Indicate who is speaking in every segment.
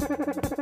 Speaker 1: Thank you.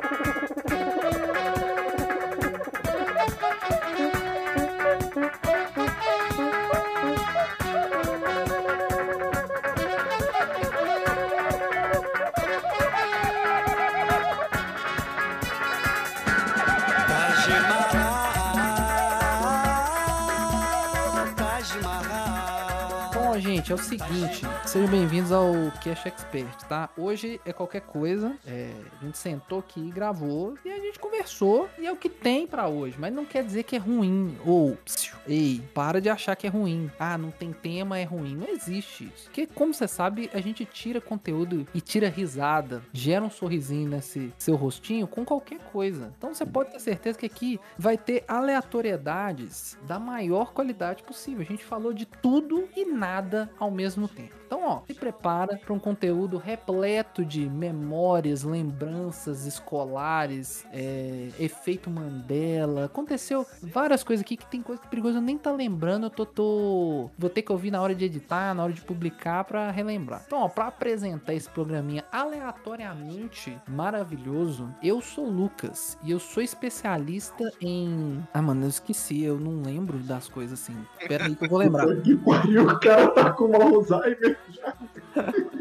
Speaker 1: É o seguinte, sejam bem-vindos ao Cash Expert, tá? Hoje é qualquer coisa, é, a gente sentou aqui, gravou e a gente conversou e é o que tem pra hoje, mas não quer dizer que é ruim ou, ei, para de achar que é ruim. Ah, não tem tema, é ruim. Não existe isso. Porque, como você sabe, a gente tira conteúdo e tira risada, gera um sorrisinho nesse seu rostinho com qualquer coisa. Então você pode ter certeza que aqui vai ter aleatoriedades da maior qualidade possível. A gente falou de tudo e nada ao mesmo tempo. Então, ó, se prepara para um conteúdo repleto de memórias, lembranças escolares, é, efeito Mandela. Aconteceu várias coisas aqui que tem coisa perigosa eu nem tá lembrando. Eu tô, tô, vou ter que ouvir na hora de editar, na hora de publicar para relembrar. Então, ó, para apresentar esse programinha aleatoriamente maravilhoso, eu sou Lucas e eu sou especialista em. Ah, mano, eu esqueci, eu não lembro das coisas assim. Pera aí que eu vou lembrar.
Speaker 2: Que pariu, o cara tá com uma Alzheimer já.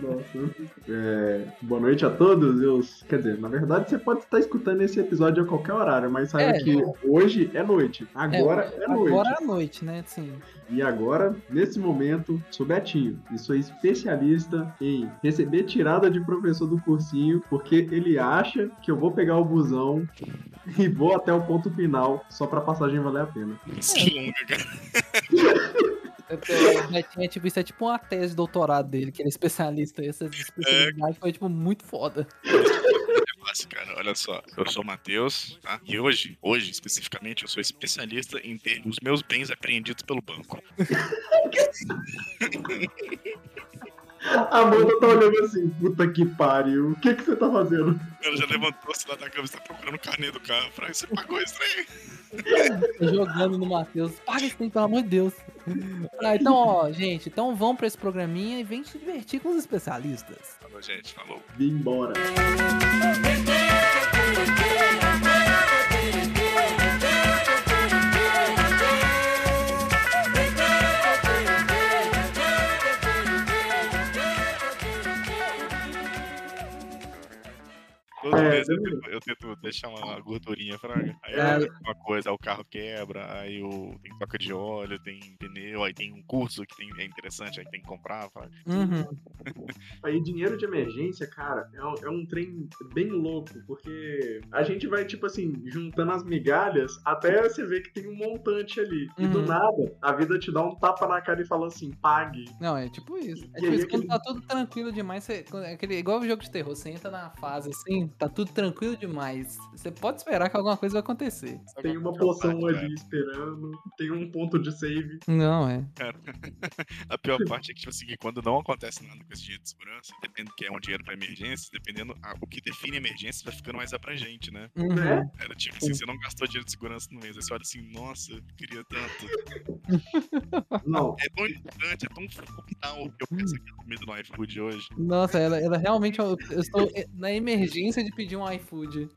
Speaker 2: Nossa. É, boa noite a todos. Eu, quer dizer, na verdade você pode estar escutando esse episódio a qualquer horário, mas saiba
Speaker 1: É,
Speaker 2: que hoje é noite. Agora é, noite.
Speaker 1: Agora é noite, né? Sim.
Speaker 2: E agora, nesse momento, sou Betinho e sou especialista em receber tirada de professor do cursinho, porque ele acha que eu vou pegar o busão e vou até o ponto final só pra passagem valer a pena.
Speaker 3: Que longa, cara.
Speaker 1: Eu- Netinho é tipo, isso é tipo uma tese de doutorado dele, que ele é especialista. Essa especialidade foi, tipo, muito foda.
Speaker 3: É fácil, cara. Olha só. Eu sou o Matheus, tá? E hoje, hoje especificamente, eu sou especialista em ter os meus bens apreendidos pelo banco.
Speaker 2: A Amanda tá olhando assim, puta que pariu, o que que você tá fazendo?
Speaker 3: Ela já levantou-se lá da cama e está procurando o carnê do carro. Falei, você pagou isso aí?
Speaker 1: Tá jogando no Matheus. Paga esse trem, pelo amor de Deus. Ah, então, ó, gente, então vamos pra esse programinha e vem se divertir com os especialistas.
Speaker 3: Falou, gente. Falou.
Speaker 2: Vim embora. É,
Speaker 3: vez eu tento, eu tento deixar uma gordurinha, fraga. Aí
Speaker 1: É.
Speaker 3: é. uma coisa, aí o carro quebra, aí o, tem troca de óleo, tem pneu, aí tem um curso que tem, é interessante, aí tem que comprar, fraga.
Speaker 1: Uhum.
Speaker 2: Aí dinheiro de emergência, cara, é um, é um trem bem louco, porque a gente vai, tipo assim, juntando as migalhas até você ver que tem um montante ali. E do
Speaker 1: Uhum.
Speaker 2: nada, a vida te dá um tapa na cara e fala assim, pague.
Speaker 1: Não, é tipo isso. É
Speaker 2: E
Speaker 1: tipo isso, quando
Speaker 2: aquele-
Speaker 1: tá tudo tranquilo demais, você, é aquele, igual o jogo de terror, você entra na fase assim, tá tudo tranquilo demais. Você pode esperar que alguma coisa vai acontecer.
Speaker 2: Tem uma
Speaker 3: é o
Speaker 2: poção
Speaker 3: parte,
Speaker 2: ali
Speaker 3: velho?
Speaker 2: esperando, tem um ponto de save.
Speaker 1: Não, é.
Speaker 3: A pior parte é que, tipo assim, quando não acontece nada com esse dinheiro de segurança, dependendo que é um dinheiro pra emergência, dependendo a- o que define emergência, vai ficando mais abrangente, né?
Speaker 1: Uhum.
Speaker 2: Né?
Speaker 3: Era tipo assim, você não gastou dinheiro de segurança no mês, aí você olha assim, nossa, eu queria tanto.
Speaker 2: Não,
Speaker 3: É tão importante, é tão fundamental que eu penso aqui na comida no iFood hoje.
Speaker 1: Nossa, ela, ela realmente. Eu, eu estou na emergência de pedir um iFood.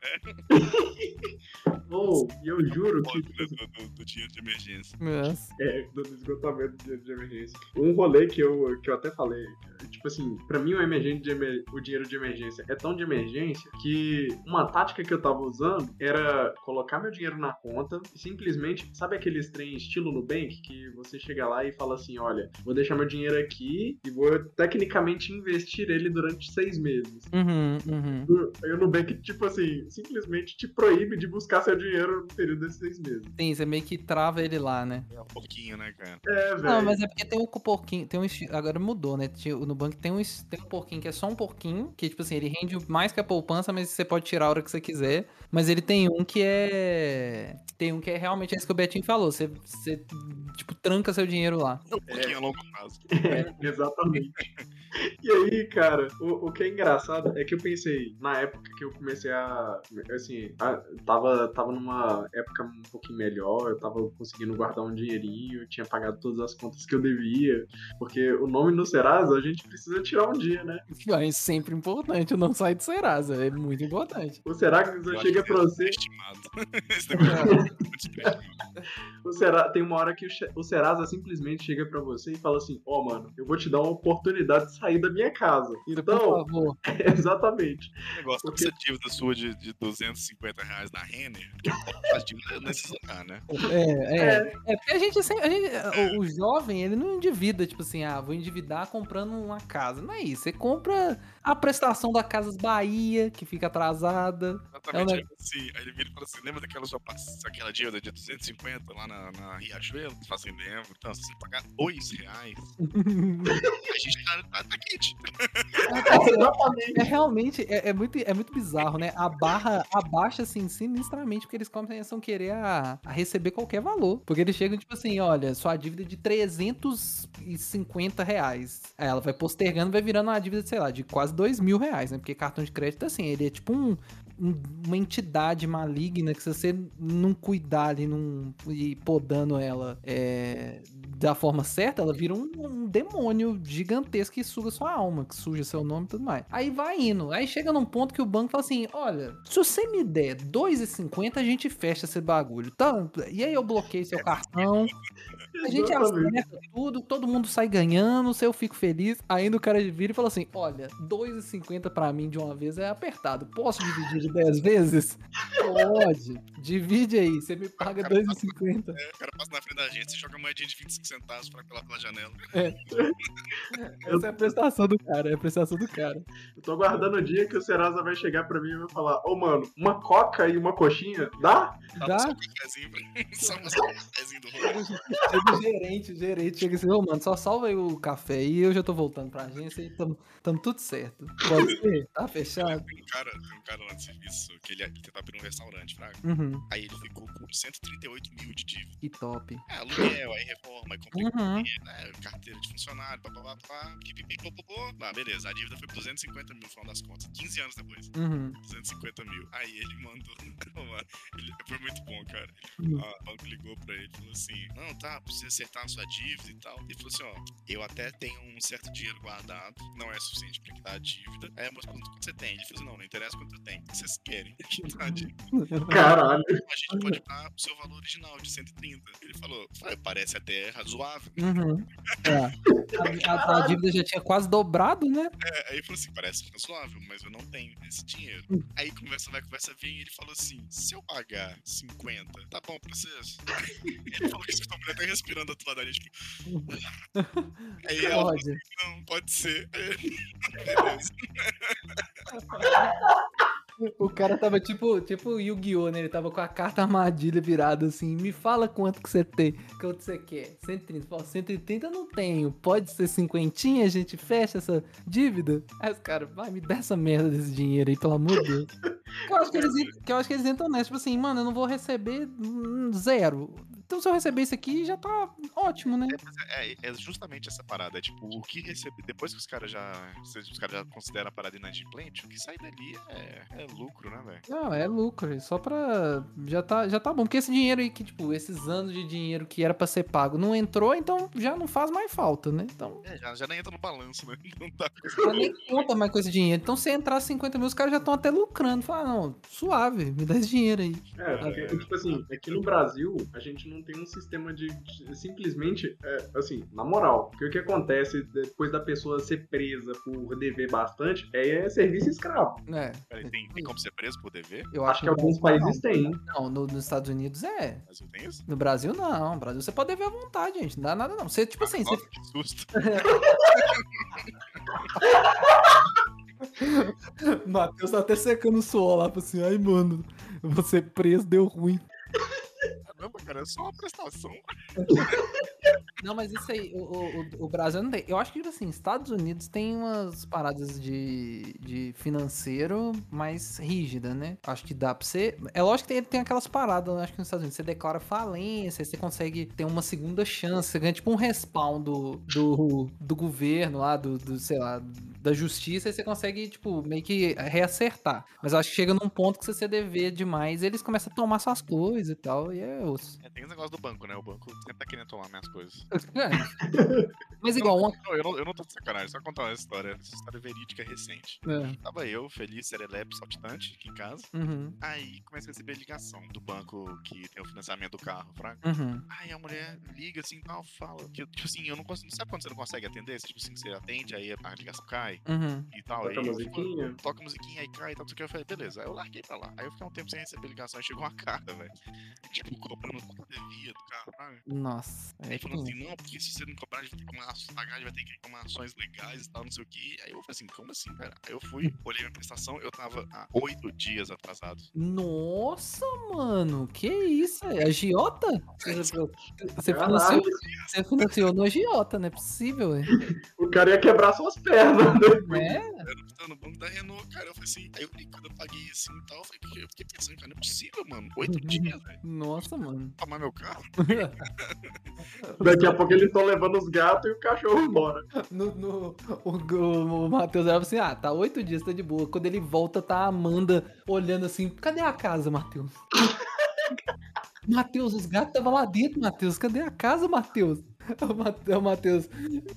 Speaker 2: ou, e eu juro que,
Speaker 3: né, do, do- do dinheiro de emergência.
Speaker 1: Nossa.
Speaker 2: É, do esgotamento do dinheiro de emergência. Um rolê que eu, que eu até falei, tipo assim, pra mim o, emergente de emer- o dinheiro de emergência é tão de emergência que uma tática que eu tava usando era colocar meu dinheiro na conta e simplesmente, sabe aqueles trem estilo Nubank que você chega lá e fala assim, olha, vou deixar meu dinheiro aqui e vou tecnicamente investir ele durante seis meses.
Speaker 1: Uhum, uhum.
Speaker 2: Aí o Nubank, tipo assim, simplesmente te proíbe de buscar seu dinheiro no período desses seis meses.
Speaker 1: Sim, você meio que trava ele lá, né?
Speaker 3: É um pouquinho, né, cara?
Speaker 2: É, velho.
Speaker 1: Não, mas é porque tem um porquinho, tem um agora mudou, né? Tinha- No banco tem um, tem um porquinho que é só um porquinho, que tipo assim, ele rende mais que a poupança, mas você pode tirar a hora que você quiser. Mas ele tem um que é tem um que é realmente isso que o Betinho falou, você, você tipo tranca seu dinheiro lá.
Speaker 3: É um pouquinho a longo prazo.
Speaker 2: É, exatamente. E aí, cara, o, o que é engraçado é que eu pensei, na época que eu comecei a. Assim, a, tava, tava numa época um pouquinho melhor, eu tava conseguindo guardar um dinheirinho, tinha pagado todas as contas que eu devia. Porque o nome no Serasa a gente precisa tirar um dia, né?
Speaker 1: É sempre importante não sair do Serasa, é muito importante.
Speaker 2: O Serasa chega pra você.
Speaker 3: Estimado. Esse negócio é.
Speaker 2: O Serasa, tem uma hora que o, o Serasa simplesmente chega pra você e fala assim: Ó, mano, eu vou te dar uma oportunidade de sair da minha casa.
Speaker 1: Por
Speaker 2: Então,
Speaker 1: favor.
Speaker 2: exatamente.
Speaker 3: negócio tá com
Speaker 2: Porque-
Speaker 3: essa dívida sua de, de 250 reais na Renner, porque faz dívida necessária, né?
Speaker 1: É, é. É porque a gente sempre. a gente- o, o jovem, ele não endivida, tipo assim, ah, vou endividar comprando uma casa. Não é isso. Você compra a prestação da Casas Bahia, que fica atrasada.
Speaker 3: Exatamente.
Speaker 1: É um
Speaker 3: aí, assim, aí ele vira e fala assim: lembra daquela sua aquela dívida de 250 lá na, na Riachuelo? Você fala assim, lembro. Então, se você pagar 2 reais, a gente tá, tá, quente.
Speaker 2: Exatamente.
Speaker 1: É realmente, é, é muito, é muito bizarro, né? A barra abaixa, assim, sinistramente, porque eles começam a querer a, a receber qualquer valor. Porque eles chegam, tipo assim, olha, sua dívida é de 350 reais. Aí ela vai postergando, vai virando uma dívida, sei lá, de quase 2 mil reais, né? Porque cartão de crédito, assim, ele é tipo um- uma entidade maligna que se você não cuidar ali não, e podando ela é, da forma certa, ela vira um, um demônio gigantesco que suga sua alma, que suja seu nome e tudo mais. Aí vai indo. Aí chega num ponto que o banco fala assim: olha, se você me der 2,50, a gente fecha esse bagulho. Tá? E aí eu bloqueio seu cartão. A gente
Speaker 2: Exatamente.
Speaker 1: acerta tudo, todo mundo sai ganhando, se eu fico feliz. Ainda o cara vira e fala assim: Olha, 2,50 pra mim de uma vez é apertado. Posso dividir de 10 vezes? Pode. Divide aí, você me paga 2,50.
Speaker 3: É, o cara passa na frente da gente, você joga uma moedinha de 25 centavos pra colar pela janela.
Speaker 1: Essa é a prestação do cara, é a prestação do cara.
Speaker 2: Eu tô aguardando o dia que o Serasa vai chegar pra mim e vai falar: Ô, mano, uma coca e uma coxinha, dá?
Speaker 1: Dá?
Speaker 3: Um pra... Só um cafezinho do rolo.
Speaker 1: O gerente, o gerente chega assim, ô mano, só salva aí o café aí, eu já tô voltando pra agência e tamo, tamo tudo certo. Pode ser? Tá fechado?
Speaker 3: Tem um cara, tem um cara lá de serviço que ele, ele tentava abrir um restaurante, fraga.
Speaker 1: Uhum,
Speaker 3: Aí ele ficou com 138 mil de dívida.
Speaker 1: que top.
Speaker 3: É, aluguel, aí reforma, aí compra
Speaker 1: Uhum.
Speaker 3: né, carteira de funcionário, papapá. Ah, beleza, a dívida foi por 250 mil no final das contas. 15 anos depois,
Speaker 1: Uhum.
Speaker 3: 250 mil. Aí ele mandou. Ele, foi muito bom, cara.
Speaker 1: Hum.
Speaker 3: Ah, o banco ligou pra ele e falou assim: Não, tá, precisa acertar a sua dívida e tal. Ele falou assim: Ó, eu até tenho um certo dinheiro guardado, não é suficiente pra quitar a dívida. Aí, mas quanto você tem? Ele falou assim: Não, não interessa quanto eu tenho. O que vocês querem? Quitar a dívida.
Speaker 2: Caralho.
Speaker 3: A gente pode dar o seu valor original de 130. Ele falou: "Ah, Parece até razoável.
Speaker 1: Uhum. É. A, a- a dívida já tinha quase dobrado, né?
Speaker 3: É, aí ele falou assim, parece razoável, mas eu não tenho esse dinheiro. Aí conversa vai, conversa vem, e ele falou assim, se eu pagar 50, tá bom pra vocês? ele falou que você tá até respirando do lado da gente. Aí ela falou assim,
Speaker 1: Pode.
Speaker 3: não, pode ser. Beleza.
Speaker 1: O cara tava tipo, tipo Yu-Gi-Oh, né? Ele tava com a carta armadilha virada assim. Me fala quanto que você tem. Quanto você quer? 130. Fala, 130 eu não tenho. Pode ser cinquentinha, a gente fecha essa dívida? Aí os caras, vai, me dá essa merda desse dinheiro aí, pelo amor de Deus. Que eu acho que eles, que eu acho que eles entram nessa, tipo assim, mano, eu não vou receber hum, zero. Então se eu receber isso aqui, já tá ótimo, né?
Speaker 3: É, é justamente essa parada. É tipo, o que receber. Depois que os caras já. se Os caras já consideram a parada inadimplente, o que sai dali é, é lucro, né, velho?
Speaker 1: Não, é lucro, é só pra. Já tá, já tá bom. Porque esse dinheiro aí que, tipo, esses anos de dinheiro que era pra ser pago não entrou, então já não faz mais falta, né? Então.
Speaker 3: É, já, já nem entra no balanço, né? Não
Speaker 1: Já nem conta mais com esse dinheiro. Então, se entrar 50 mil, os caras já estão até lucrando. Fala, não, suave, me dá esse dinheiro aí.
Speaker 2: É, porque, tipo assim, aqui no Brasil, a gente não tem um sistema de. de- simplesmente, é, assim, na moral, porque o que acontece depois da pessoa ser presa por dever bastante é, é serviço escravo.
Speaker 1: É.
Speaker 3: Peraí, tem, tem como ser preso por dever?
Speaker 1: Eu
Speaker 2: Acho
Speaker 1: acho
Speaker 2: que alguns países têm.
Speaker 1: Não, não no- nos Estados Unidos é.
Speaker 3: No Brasil tem isso?
Speaker 1: No Brasil, não. No Brasil você pode dever à vontade, gente. Não dá nada, não. Você, tipo assim, você
Speaker 3: Nossa, que susto.
Speaker 1: Matheus tá até secando o suor lá, assim, ai, mano, ser preso, deu ruim.
Speaker 3: Caramba, cara, é só uma prestação.
Speaker 1: Não, mas isso aí, o, o, o Brasil não tem. Eu acho que, tipo assim, Estados Unidos tem umas paradas de, de financeiro mais rígida, né? Acho que dá pra você. É lógico que tem, tem aquelas paradas, eu acho que nos Estados Unidos você declara falência, você consegue ter uma segunda chance, você ganha tipo um respawn do, do, do governo lá, do, do, sei lá, da justiça, e você consegue, tipo, meio que reacertar. Mas eu acho que chega num ponto que se você dever demais, eles começam a tomar suas coisas e tal, e é osso.
Speaker 3: É, tem esse negócio do banco, né? O banco sempre tá querendo tomar minhas coisas.
Speaker 1: É. Mas igual, uma.
Speaker 3: Não, eu, não, eu não tô de sacanagem, só contar uma história. Essa história verídica recente.
Speaker 1: É.
Speaker 3: Tava eu, feliz, serelepe, saltitante, aqui em casa.
Speaker 1: Uhum,
Speaker 3: Aí comecei a receber ligação do banco que tem o financiamento do carro, fraga.
Speaker 1: uhum.
Speaker 3: Aí a mulher liga assim, tal, fala. Que, tipo assim, eu não consigo. Sabe quando você não consegue atender? Tipo assim, você atende, aí a ligação cai
Speaker 1: Uhum.
Speaker 3: e tal.
Speaker 2: Toca
Speaker 3: aí,
Speaker 2: musiquinha.
Speaker 3: Toca musiquinha, aí cai e tal, não sei o que. Eu falei, beleza. Aí eu larguei pra lá. Aí eu fiquei um tempo sem receber ligação. Aí chegou uma carta, velho. Tipo, cobrando quanto devia do carro, fraga.
Speaker 1: Nossa. É,
Speaker 3: Aí falou
Speaker 1: tipo,
Speaker 3: assim, não, porque se você não cobrar, a gente vai ter que tomar, pagar, a gente vai ter que tomar ações legais e tal, não sei o que. Aí eu falei assim, como assim, cara? Aí eu fui, olhei minha prestação, eu tava há oito dias atrasado.
Speaker 1: Nossa, mano, que isso? É agiota? Você, você financiou, você financiou no agiota, não é possível, ué.
Speaker 2: O cara ia quebrar suas pernas, né?
Speaker 1: É?
Speaker 3: Eu não tava no banco da Renault, cara. Eu falei assim, aí eu quando eu paguei assim e tal, eu, falei, eu fiquei pensando, cara, não é possível, mano. Oito dias, velho.
Speaker 1: Nossa, mano.
Speaker 3: Tomar meu carro.
Speaker 2: Daqui a pouco eles estão levando os gatos e o cachorro embora.
Speaker 1: No, no- o, o, o Matheus era assim, ah, tá oito dias, tá de boa. Quando ele volta, tá a Amanda olhando assim, cadê a casa, Matheus? Matheus, os gatos estavam lá dentro, Matheus. Cadê a casa, Matheus? O Mate- o Matheus,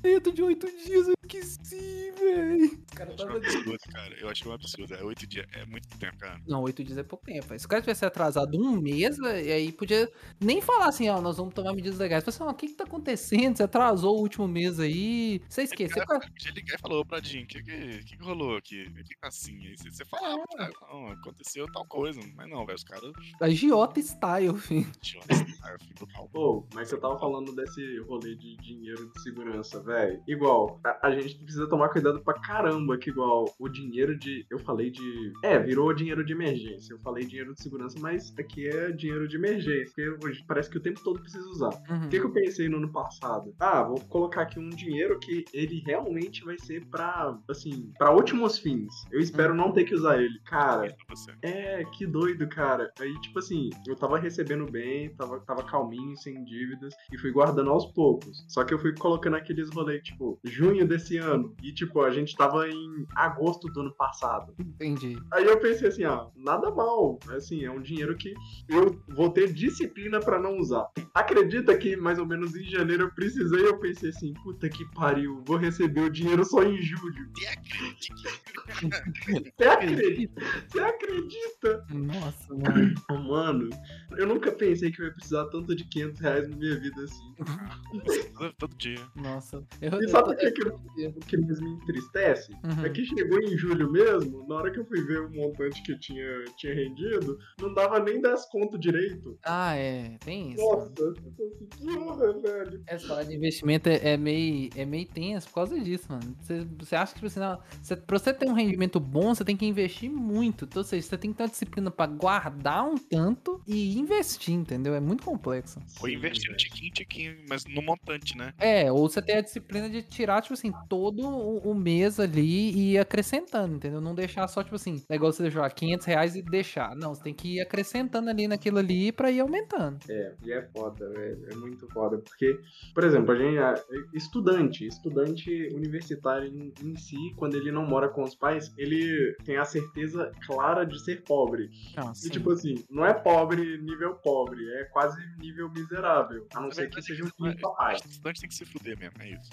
Speaker 1: dentro de oito dias eu esqueci, velho. Cara
Speaker 3: Eu achei um
Speaker 1: tava
Speaker 3: absurdo, cara. Eu achei um absurdo. É oito dias, é muito tempo, cara.
Speaker 1: Não, oito dias é pouco tempo. velho. Se o cara tivesse atrasado um mês, velho, e aí podia nem falar assim, ó, nós vamos tomar medidas legais. Falar assim, ó, o que que tá acontecendo? Você atrasou o último mês aí. Você esqueceu.
Speaker 3: Cara, podia ligar e falou, ô Pradinho, o que, que, que rolou aqui? O que que tá assim? Aí você, você falava, ah, não, aconteceu tal coisa. Mas não, velho, os caras.
Speaker 1: Agiota style, filho.
Speaker 3: Eu fui brutal.
Speaker 2: Pô, mas eu tava falando desse rolê de dinheiro de segurança, velho. Igual, a, a gente precisa tomar cuidado pra caramba, que igual o dinheiro de. Eu falei de. É, virou dinheiro de emergência. Eu falei dinheiro de segurança, mas aqui é dinheiro de emergência. Porque hoje parece que o tempo todo precisa usar.
Speaker 1: Uhum.
Speaker 2: O que, que eu pensei no ano passado? Ah, vou colocar aqui um dinheiro que ele realmente vai ser pra, assim, pra últimos fins. Eu espero não ter que usar ele. Cara,
Speaker 3: você.
Speaker 2: é, que doido, cara. Aí, tipo assim, eu tava recebendo bem, tava, tava calminho, sem dívidas, e fui guardando aos poucos. Só que eu fui colocando aqueles rolês, tipo, junho desse ano. E, tipo, a gente tava em agosto do ano passado.
Speaker 1: Entendi.
Speaker 2: Aí eu pensei assim, ah, nada mal. Assim, é um dinheiro que eu vou ter disciplina pra não usar. Acredita que mais ou menos em janeiro eu precisei, eu pensei assim, puta que pariu, vou receber o dinheiro só em julho.
Speaker 3: Acredite que
Speaker 2: Você acredita? Você acredita?
Speaker 1: Nossa, mano.
Speaker 2: Mano, eu nunca pensei que eu ia precisar tanto de 500 reais na minha vida assim.
Speaker 3: todo, todo dia.
Speaker 1: Nossa. Eu,
Speaker 2: E sabe o que, que, eu- o que mais me entristece?
Speaker 1: Uhum.
Speaker 2: É que chegou em julho mesmo, na hora que eu fui ver o montante que tinha, tinha rendido, não dava nem 10 conto direito.
Speaker 1: Ah, é. Tem isso.
Speaker 2: Nossa, assim, que honra, velho.
Speaker 1: Essa parada de investimento é, é meio, é meio tenso por causa disso, mano. Você, você acha que, tipo assim, não, você, pra você ter um rendimento bom, você tem que investir muito. Então, ou seja, você tem que ter uma disciplina pra guardar um tanto e investir, entendeu? É muito complexo.
Speaker 3: Ou investir um tiquinho, tiquinho, mas no montante, né?
Speaker 1: É, ou você tem a disciplina de tirar, tipo assim, todo o, o mês ali e ir acrescentando, entendeu? Não deixar só, tipo assim, é igual você deixar 500 reais e deixar. Não, você tem que ir acrescentando ali naquilo ali pra ir aumentando.
Speaker 2: É, e é foda, velho. É muito foda. Porque, por exemplo, a gente. é Estudante, estudante universitário em, em si, quando ele não mora com os pais, ele tem a certeza clara de ser pobre.
Speaker 1: Não,
Speaker 2: E
Speaker 1: sim.
Speaker 2: tipo assim, não é pobre nível pobre, é quase nível miserável. A não ser que seja um
Speaker 3: é-
Speaker 2: papai.
Speaker 3: Estudante tem que se fuder mesmo, é isso.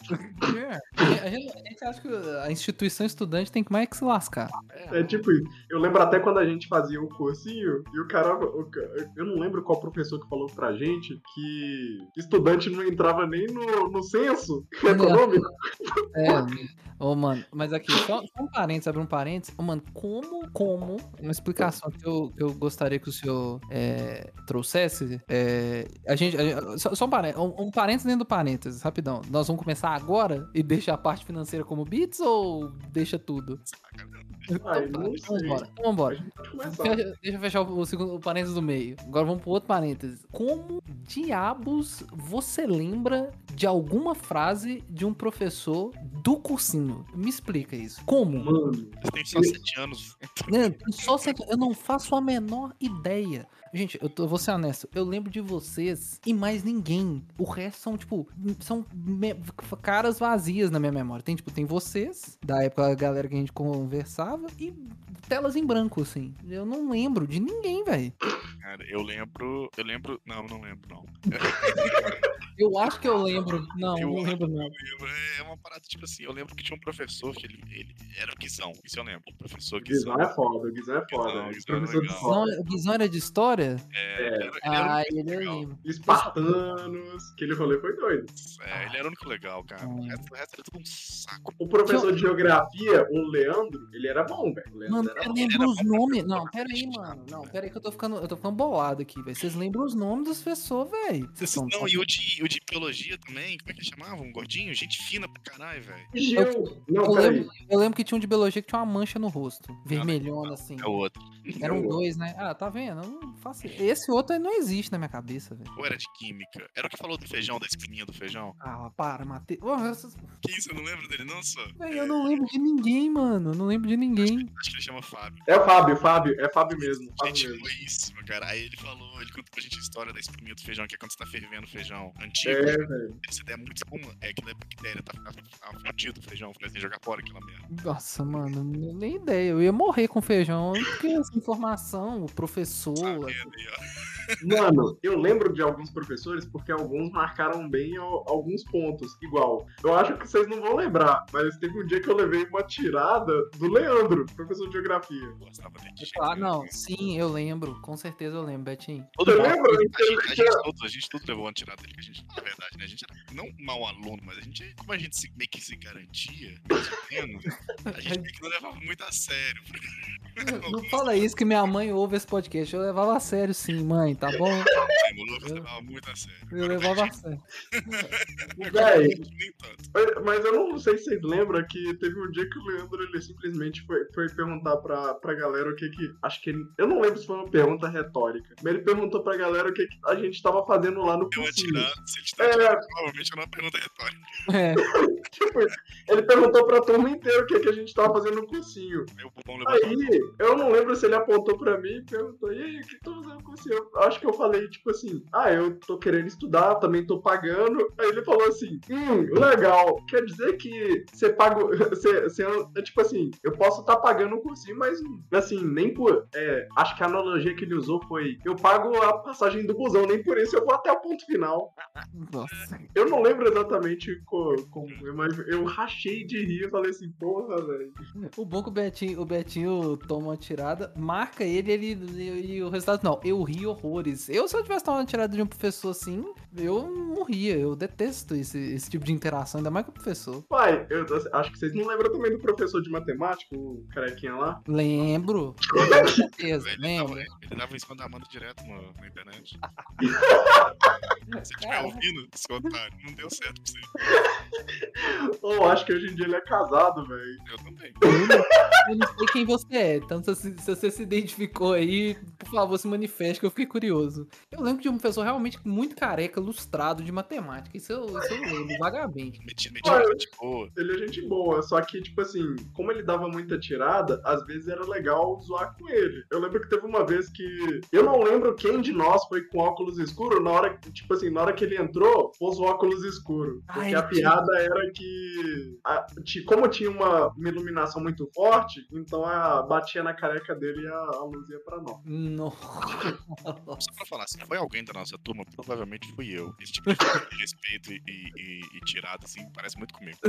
Speaker 1: É. A gente, a gente acha que a instituição estudante tem que mais que se lascar.
Speaker 2: É tipo isso. Eu lembro até quando a gente fazia o cursinho e o cara. o eu não lembro qual professor que falou pra gente que estudante não entrava nem no, no censo econômico.
Speaker 1: É, ô, mano, mas aqui, só, só um parênteses, abre um parênteses. Ô, mano, como, como, uma explicação que eu, que eu gostaria que o senhor é, trouxesse, é, a gente, a gente- só, só um, parênteses, um, um parênteses dentro do parênteses, rapidão. Nós vamos começar agora e deixar a parte financeira como bits ou deixa tudo?
Speaker 2: Ai,
Speaker 1: Então tá,
Speaker 2: não
Speaker 1: então vambora. Então vambora. Fecha- Deixa eu fechar o, segundo o parênteses do meio. Agora vamos pro outro parênteses. Como diabos você lembra de alguma frase de um professor do cursinho? Me explica isso. Como?
Speaker 2: Mano,
Speaker 3: têm só 7 anos.
Speaker 1: Só sei que eu não faço a menor ideia. Gente, eu, tô, eu vou ser honesto. Eu lembro de vocês e mais ninguém. O resto são, tipo, são me- caras vazias na minha memória. Tem, tipo, tem vocês, da época a galera que a gente conversava, e telas em branco, assim. Eu não lembro de ninguém, velho.
Speaker 3: Cara, eu lembro. Eu lembro. Não, não lembro, não.
Speaker 1: Eu acho que eu lembro. Não,
Speaker 3: Eu
Speaker 1: não lembro, não.
Speaker 3: Lembro, é uma parada tipo assim. Eu lembro que tinha um professor que ele, ele era o Guizão. Isso eu lembro. O professor Guizão.
Speaker 2: Guizão é foda, Guizão é foda.
Speaker 3: Guizão, Guizão é
Speaker 2: foda.
Speaker 1: Guizão, Guizão era de história?
Speaker 3: É,
Speaker 2: É.
Speaker 3: ele era, ele era
Speaker 1: Ah, ele eu
Speaker 3: legal.
Speaker 1: lembro.
Speaker 2: Espartanos, aquele rolê foi doido.
Speaker 3: É, ele era o único legal, cara. O
Speaker 1: Hum.
Speaker 3: resto, o resto era tudo um saco.
Speaker 2: O professor de geografia, o Leandro, ele era bom, velho. O Leandro
Speaker 1: Mano,
Speaker 2: era
Speaker 1: eu lembro os nomes. Não, pera aí, mano. Não, pera aí que eu tô ficando, eu tô ficando bolado aqui, velho. Vocês lembram os nomes das pessoas, velho.
Speaker 3: Não, e o de, o de biologia também, como é que ele chamava? Um gordinho? Gente fina pra caralho, velho.
Speaker 2: Gil. Não,
Speaker 1: Eu lembro, eu lembro que tinha um de biologia que tinha uma mancha no rosto. Vermelhona, assim.
Speaker 3: É o outro.
Speaker 1: Eram
Speaker 2: Eu-
Speaker 1: dois, né? Ah, tá vendo? Eu não faço... Esse outro aí não existe na minha cabeça, velho.
Speaker 3: Ou era de química? Era o que falou do feijão, da espinha do feijão?
Speaker 1: Ah, para, Matheus. Ô, essas-
Speaker 3: Que isso, eu não lembro dele, não, só.
Speaker 1: Eu não lembro de ninguém, mano. Eu não lembro de ninguém.
Speaker 3: Acho que ele chama Fábio.
Speaker 2: É o Fábio, Fábio. É Fábio mesmo. Fábio
Speaker 3: Gente
Speaker 2: mesmo.
Speaker 3: boíssima, cara. Aí ele falou, ele contou pra gente a história da espinha do feijão, que é quando você tá fervendo o feijão antigo.
Speaker 2: É, velho.
Speaker 3: Se der muito espuma, é que é bactéria, tá tá fudido o feijão, falei assim, jogar fora aquela merda.
Speaker 1: Nossa, mano, nem ideia. Eu ia morrer com feijão. Porque essa informação, o professor.
Speaker 3: Vendo aí, ó.
Speaker 2: Mano, eu lembro de alguns professores porque alguns marcaram bem al- alguns pontos. Igual, eu acho que vocês não vão lembrar, mas teve um dia que eu levei uma tirada do Leandro, professor de geografia.
Speaker 3: Eu Gostava de
Speaker 1: Ah, não, sim, eu lembro. Com certeza eu lembro, Betinho.
Speaker 2: Você lembra?
Speaker 3: A gente, a gente todos, a gente tudo levou uma tirada dele, que a gente, na verdade, né? A gente era não mau aluno, mas a gente, como a gente se- meio que se garantia, menos, a gente meio que não levava muito a sério.
Speaker 1: Não fala isso que minha mãe ouve esse podcast. Eu levava a sério, sim, mãe, tá bom? Eu-
Speaker 3: levava muito a sério.
Speaker 1: Eu levava a sério.
Speaker 2: Véi,
Speaker 3: tanto.
Speaker 2: mas eu não sei se vocês lembram que teve um dia que o Leandro ele simplesmente foi, foi perguntar pra, pra galera o que que. Acho que ele. Eu não lembro se foi uma pergunta retórica, mas ele perguntou pra galera o que, que a gente tava fazendo lá no cursinho.
Speaker 3: se ele te dá
Speaker 2: É.
Speaker 3: tirada, provavelmente era uma pergunta retórica.
Speaker 1: É,
Speaker 2: Tipo, ele perguntou pra turma inteira o que, que a gente tava fazendo no cursinho.
Speaker 3: Aí,
Speaker 2: eu não lembro se ele apontou pra mim e perguntou, e aí, o que tu tá fazendo no cursinho? Acho que eu falei, tipo assim, ah, eu tô querendo estudar, também tô pagando. Aí ele falou assim, hum, legal, quer dizer que você paga, você, você, é tipo assim, eu posso estar pagando o cursinho, mas, assim, nem por, é, acho que a analogia que ele usou foi, eu pago a passagem do busão, nem por isso eu vou até o ponto final.
Speaker 1: nossa.
Speaker 2: Eu não lembro exatamente co- como, mas eu rachei de rir, eu falei assim, porra, velho.
Speaker 1: O bom que o Betinho, o Betinho toma uma tirada, marca ele, ele e o resultado não. Eu ri horrores. Eu, se eu tivesse tomado uma tirada de um professor assim, eu não ria. Eu detesto esse, esse tipo de interação, ainda mais com o professor.
Speaker 2: Pai, eu acho que vocês não lembram também do professor de matemática, o carequinha lá?
Speaker 1: Lembro. Com certeza,
Speaker 3: Ele
Speaker 1: lembro.
Speaker 3: dava, ele dava em cima da Amanda direto no- na internet. Se estiver
Speaker 1: Cara.
Speaker 3: ouvindo, otário, não deu certo pra você.
Speaker 2: Ou acho que hoje em dia ele é casado, velho.
Speaker 3: Eu também.
Speaker 1: Eu não sei quem você é, então se, se você se identificou aí, por favor, se manifeste, que eu fiquei curioso. Eu lembro de um professor realmente muito careca, lustrado de matemática. Isso eu, isso eu lembro, vagamente.
Speaker 3: Meti, meti
Speaker 2: Olha,
Speaker 3: uma de boa.
Speaker 2: Ele é gente boa, só que, tipo assim, como ele dava muita tirada, às vezes era legal zoar com ele. Eu lembro que teve uma vez que. Eu não lembro quem de nós foi com óculos escuros, na hora que, tipo assim, na hora que ele entrou, pôs o óculos escuro.
Speaker 1: Ah,
Speaker 2: Porque
Speaker 1: ele
Speaker 2: a piada era que. a- como tinha uma, uma iluminação muito forte, então a, batia na careca dele e a, a luz ia pra nós.
Speaker 1: Nossa.
Speaker 3: Só pra falar, se foi alguém da nossa turma, provavelmente fui eu. Esse tipo de respeito e, e, e tirada, assim, parece muito comigo.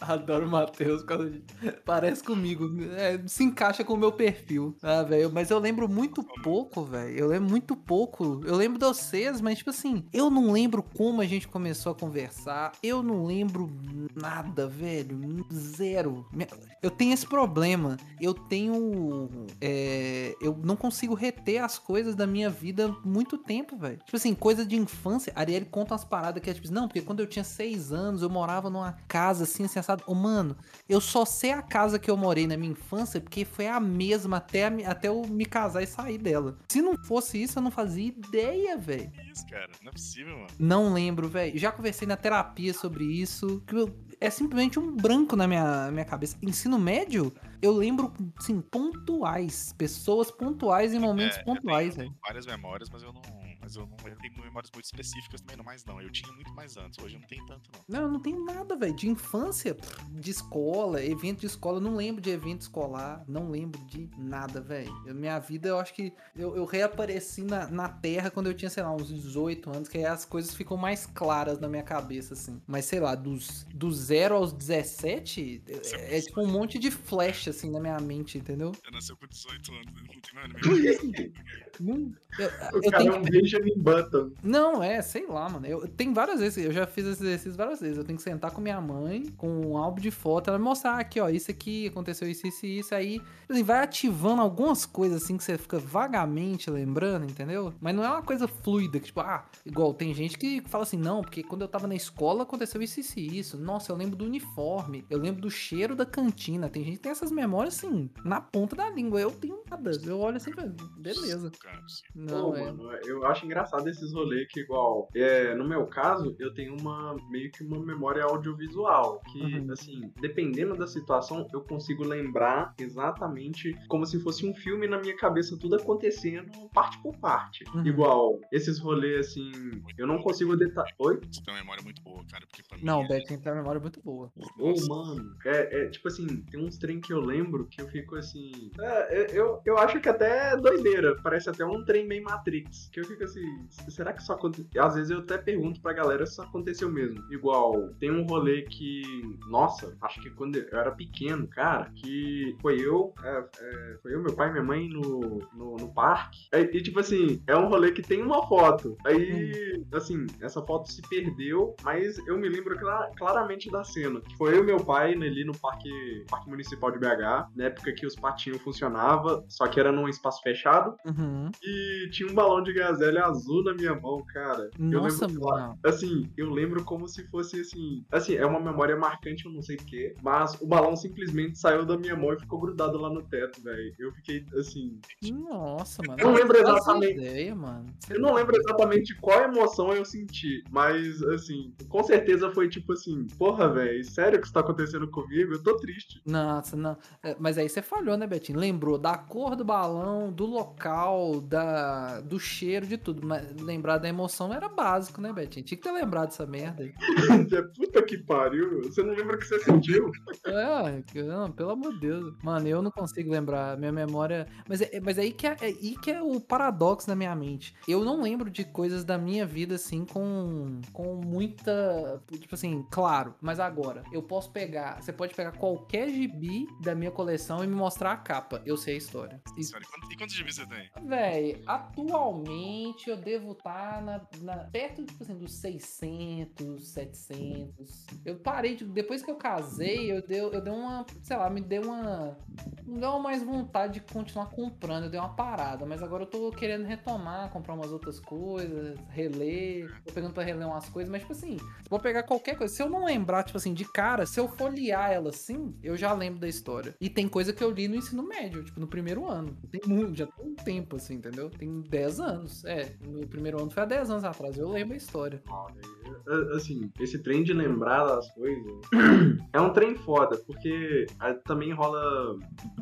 Speaker 1: Adoro o Matheus, por causa de- parece comigo, é, se encaixa com o meu perfil. Ah, velho, mas eu lembro muito pouco, velho. Eu lembro muito pouco. Eu lembro de vocês, mas tipo assim, eu não lembro como a gente começou a conversar. Eu não lembro nada, velho. Zero. Eu tenho esse problema. Eu tenho. é, eu não consigo reter as coisas da minha vida muito tempo, velho. Tipo assim, coisa de infância. A Ariel conta umas paradas que é tipo assim, não, porque quando eu tinha seis anos, eu morava numa casa assim, assim, assado. Ô, mano, eu só sei a casa que eu morei na minha infância porque foi a mesma até, a até eu me casar e sair dela. Se não fosse isso, eu não fazia ideia, velho.
Speaker 3: Que isso, cara? Não é possível, mano.
Speaker 1: Não lembro, velho. Já conversei na terapia sobre isso. É simplesmente um branco na minha, minha cabeça. Ensino médio, eu lembro, assim, pontuais. Pessoas pontuais em momentos
Speaker 3: É,
Speaker 1: pontuais, velho.
Speaker 3: várias memórias, mas eu não. Mas eu não eu tenho memórias muito específicas também, não mais não. Eu tinha muito mais antes, hoje eu não tenho tanto, não.
Speaker 1: Não, eu não tenho nada, velho. De infância, de escola, evento de escola. Eu não lembro de evento escolar. Não lembro de nada, velho. Eu- Minha vida, eu acho que eu, eu reapareci na, na Terra quando eu tinha, sei lá, uns 18 anos, que aí as coisas ficam mais claras na minha cabeça, assim. Mas, sei lá, dos, do 0 aos 17, é, é tipo um monte de flash, assim, na minha mente, entendeu?
Speaker 3: Eu nasceu com 18 anos, não tem mais
Speaker 1: eu,
Speaker 2: O
Speaker 1: eu
Speaker 2: cara
Speaker 1: tenho
Speaker 2: Benjamin Button.
Speaker 1: Não, é, sei lá, mano. Eu, tem várias vezes, eu já fiz esse exercício várias vezes. Eu tenho que sentar com minha mãe, com um álbum de foto, ela me mostrar aqui, ó, isso aqui, aconteceu isso, isso e isso. Aí, assim, vai ativando algumas coisas assim que você fica vagamente lembrando, entendeu? Mas não é uma coisa fluida, que tipo, ah, igual tem gente que fala assim, não, porque quando eu tava na escola aconteceu isso, isso e isso. Nossa, eu lembro do uniforme, eu lembro do cheiro da cantina. Tem gente que tem essas memórias assim, na ponta da língua. Eu tenho nada. Eu olho assim, e falo, beleza.
Speaker 3: Cara.
Speaker 1: Não,
Speaker 2: Pô,
Speaker 1: é.
Speaker 2: mano, eu acho engraçado esses rolês que, igual, é, no meu caso, eu tenho uma meio que uma memória audiovisual. Que,
Speaker 1: Uhum.
Speaker 2: assim, dependendo da situação, eu consigo lembrar exatamente como se fosse um filme na minha cabeça, tudo acontecendo parte por parte.
Speaker 1: Uhum.
Speaker 2: Igual, esses rolês, assim, eu não consigo detalhar. Oi?
Speaker 3: Você tem uma memória muito boa, cara, porque pra mim.
Speaker 1: Não,
Speaker 3: é-
Speaker 1: o Betinho tem uma memória muito boa.
Speaker 2: Ô,
Speaker 3: Nossa,
Speaker 2: mano, é, é, tipo assim, tem uns trem que eu lembro que eu fico assim. é, eu, eu, eu acho que até é doideira. Parece até um trem meio Matrix. Que eu fico assim, será que isso aconteceu? Às vezes eu até pergunto pra galera se isso aconteceu mesmo. Igual, tem um rolê que. Nossa, acho que quando eu era pequeno, cara, que foi eu, é, é, foi eu, meu pai e minha mãe no, no, no parque. Aí, E, tipo assim, é um rolê que tem uma foto. Aí, assim, essa foto se perdeu, mas eu me lembro cla- claramente da cena. Que foi eu e meu pai ali no parque, parque municipal de BH, na época que os patinhos funcionavam, só que era num espaço fechado.
Speaker 1: Uhum.
Speaker 2: E tinha um balão de gazelle azul na minha mão, cara. eu
Speaker 1: Nossa,
Speaker 2: lembro,
Speaker 1: mano.
Speaker 2: assim, eu lembro como se fosse assim. Assim, é uma memória marcante, eu não sei porquê. Mas o balão simplesmente saiu da minha mão e ficou grudado lá no teto, velho. Eu fiquei assim.
Speaker 1: Nossa, mano.
Speaker 2: Eu não lembro exatamente.
Speaker 1: Ideia, mano. Sei
Speaker 2: Eu não lembro exatamente qual emoção eu senti, mas assim, com certeza foi tipo assim, porra, velho, sério que isso tá acontecendo comigo? Eu tô triste.
Speaker 1: Nossa, não. É, Mas aí você falhou, né, Betinho? Lembrou da cor do balão, do local, da... do cheiro, de tudo. Mas lembrar da emoção era básico, né, Betinho? Tinha que ter lembrado dessa merda aí.
Speaker 2: Puta que pariu, você não lembra o que você sentiu?
Speaker 1: É, não, pelo amor de Deus. Mano, eu não consigo lembrar. Minha memória. Mas, é, mas aí, que é, é aí que é o paradoxo na minha mente. Eu não lembro de coisas da minha vida assim com, com muita. Tipo assim, claro. Mas agora, eu posso pegar. Você pode pegar qualquer gibi da minha coleção e me mostrar a capa. Eu sei a história. E
Speaker 3: quantos gibis você tem?
Speaker 1: Véi, atualmente eu devo estar na, na- perto tipo assim, dos 600, 700. Eu parei, de, depois que eu casei, eu dei, eu dei uma, sei lá, me deu uma. Não deu mais vontade de continuar comprando, eu dei uma parada, mas agora eu tô querendo retomar, comprar umas outras coisas, reler. Tô pegando pra reler umas coisas, mas tipo assim, vou pegar qualquer coisa. Se eu não lembrar, tipo assim, de cara, se eu folhear ela assim, eu já lembro da história. E tem coisa que eu li no ensino médio, tipo, no primeiro ano. Tem muito, já tem um tempo, assim, entendeu? Tem 10 anos. É, no primeiro ano foi há 10 anos atrás, eu lembro a história.
Speaker 2: Assim, esse trem de lembrar das coisas é um trem foda, porque também rola.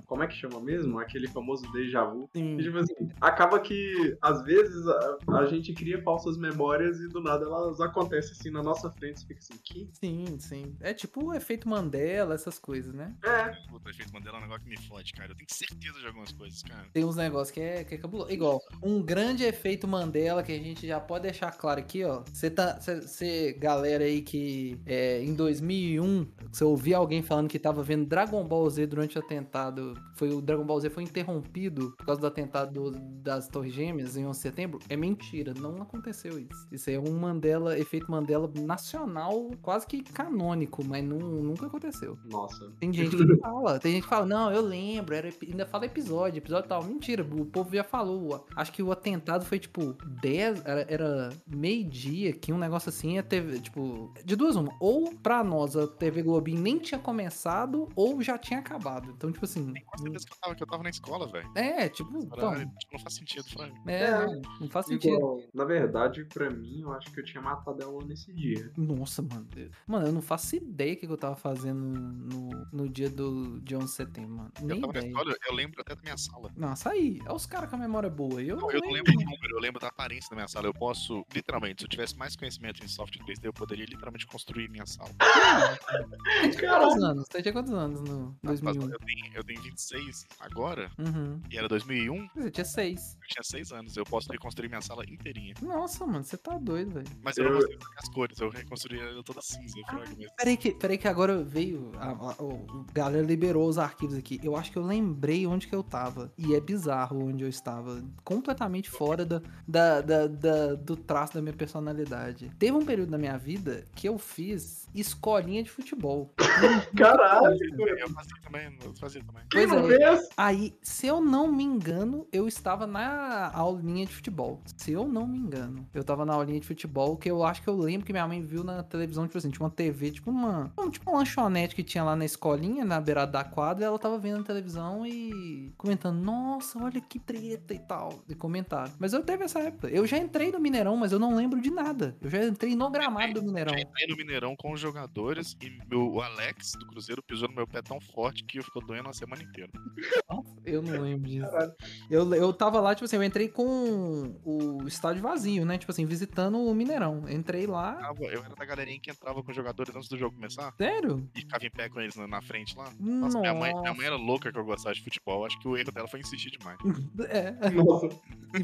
Speaker 2: Como é que chama mesmo? Aquele famoso déjà vu.
Speaker 1: Sim.
Speaker 2: E, tipo assim, acaba que às vezes a, a gente cria falsas memórias e do nada elas acontecem assim na nossa frente. Você fica assim, que?
Speaker 1: Sim, sim. É tipo o efeito Mandela, essas coisas, né?
Speaker 2: É,
Speaker 3: Puta, o efeito Mandela é um negócio que me fode, cara. Eu tenho certeza de algumas coisas, cara.
Speaker 1: Tem uns negócios que é, que é cabuloso. Igual, um grande efeito Mandela que a gente já pode deixar claro aqui, ó. Você tá. Você, galera aí que é, em 2001, você ouvia alguém falando que tava vendo Dragon Ball Z durante o atentado foi o Dragon Ball Z foi interrompido por causa do atentado do- das Torres Gêmeas em 11 de setembro, é mentira, não aconteceu isso. Isso aí é um Mandela, efeito Mandela nacional, quase que canônico, mas nu- nunca aconteceu.
Speaker 2: Nossa.
Speaker 1: Tem gente que fala, tem gente que fala, não, eu lembro, era, ainda fala episódio, episódio tal. Mentira, o povo já falou. Acho que o atentado foi tipo 10, era, era meio-dia, que um negócio assim, a TV, tipo, de duas uma. Ou pra nós a TV Globinho nem tinha começado, ou já tinha acabado. Então, tipo assim.
Speaker 3: Com certeza que eu tava, que eu tava na escola, velho.
Speaker 1: É, tipo, então,
Speaker 3: não faz sentido, Frank.
Speaker 1: é,
Speaker 2: É.
Speaker 1: não, faz sentido.
Speaker 2: Igual, na verdade, pra mim, eu acho que eu tinha matado ela nesse dia.
Speaker 1: Nossa, mano. eu- Mano, eu não faço ideia o que eu tava fazendo no, no dia do, de 11 de setembro, mano.
Speaker 3: Eu
Speaker 1: Nem
Speaker 3: tava na
Speaker 1: ideia.
Speaker 3: escola, eu lembro até da minha sala.
Speaker 1: Nossa, aí. É os caras com a memória boa. Eu
Speaker 3: Não,
Speaker 1: não,
Speaker 3: eu não
Speaker 1: lembro.
Speaker 3: lembro do número, eu lembro da aparência da minha sala. Eu posso, literalmente, se eu tivesse mais conhecimento em software 3D, eu poderia literalmente construir minha sala.
Speaker 1: Você tinha quantos anos? Você tinha quantos anos no
Speaker 3: Mas
Speaker 1: 2001?
Speaker 3: Eu tenho, eu tenho 26 agora,
Speaker 1: Uhum.
Speaker 3: e era 2001,
Speaker 1: Você tinha seis.
Speaker 3: eu tinha 6 anos. Eu posso reconstruir minha sala inteirinha.
Speaker 1: Nossa, mano, você tá doido, velho.
Speaker 3: Mas eu não
Speaker 2: Eu-
Speaker 3: consigo fazer as cores, eu reconstruí ela toda cinza. Mas...
Speaker 1: Peraí que, peraí que agora veio. A, a, o- a galera liberou os arquivos aqui. Eu acho que eu lembrei onde que eu tava. E é bizarro onde eu estava. Completamente fora da, da, da- da- do traço da minha personalidade. Teve um período na minha vida que eu fiz escolinha de futebol.
Speaker 2: Caralho!
Speaker 3: Eu fazia também, eu fazia também.
Speaker 1: Pois
Speaker 2: não
Speaker 1: é. Aí, se eu não me engano, eu estava na aulinha de futebol. Se eu não me engano, eu tava na aulinha de futebol, que eu acho que eu lembro que minha mãe viu na televisão, tipo assim, tinha uma TV, tipo uma, um- tipo uma lanchonete que tinha lá na escolinha, na beirada da quadra, e ela tava vendo na televisão e comentando, nossa, olha que treta e tal, e comentário. Mas eu teve essa época. Eu já entrei no Mineirão, mas eu não lembro de nada. Eu já entrei no gramado do Mineirão.
Speaker 3: Já entrei no Mineirão com os jogadores e meu, o Alex do Cruzeiro pisou no meu pé tão forte que eu ficou doendo a semana inteira.
Speaker 1: Eu não lembro disso.
Speaker 2: Caralho.
Speaker 1: Eu, eu tava lá, tipo assim, eu entrei com o estádio vazio, né? Tipo assim, visitando o Mineirão. Entrei lá.
Speaker 3: Eu era da galerinha que entrava com os jogadores antes do jogo começar
Speaker 1: Sério?
Speaker 3: e ficava em pé com eles na, na frente lá. Nossa, minha mãe, minha mãe era louca que eu gostava de futebol. Acho que o erro dela foi insistir demais.
Speaker 1: É.
Speaker 2: Nossa.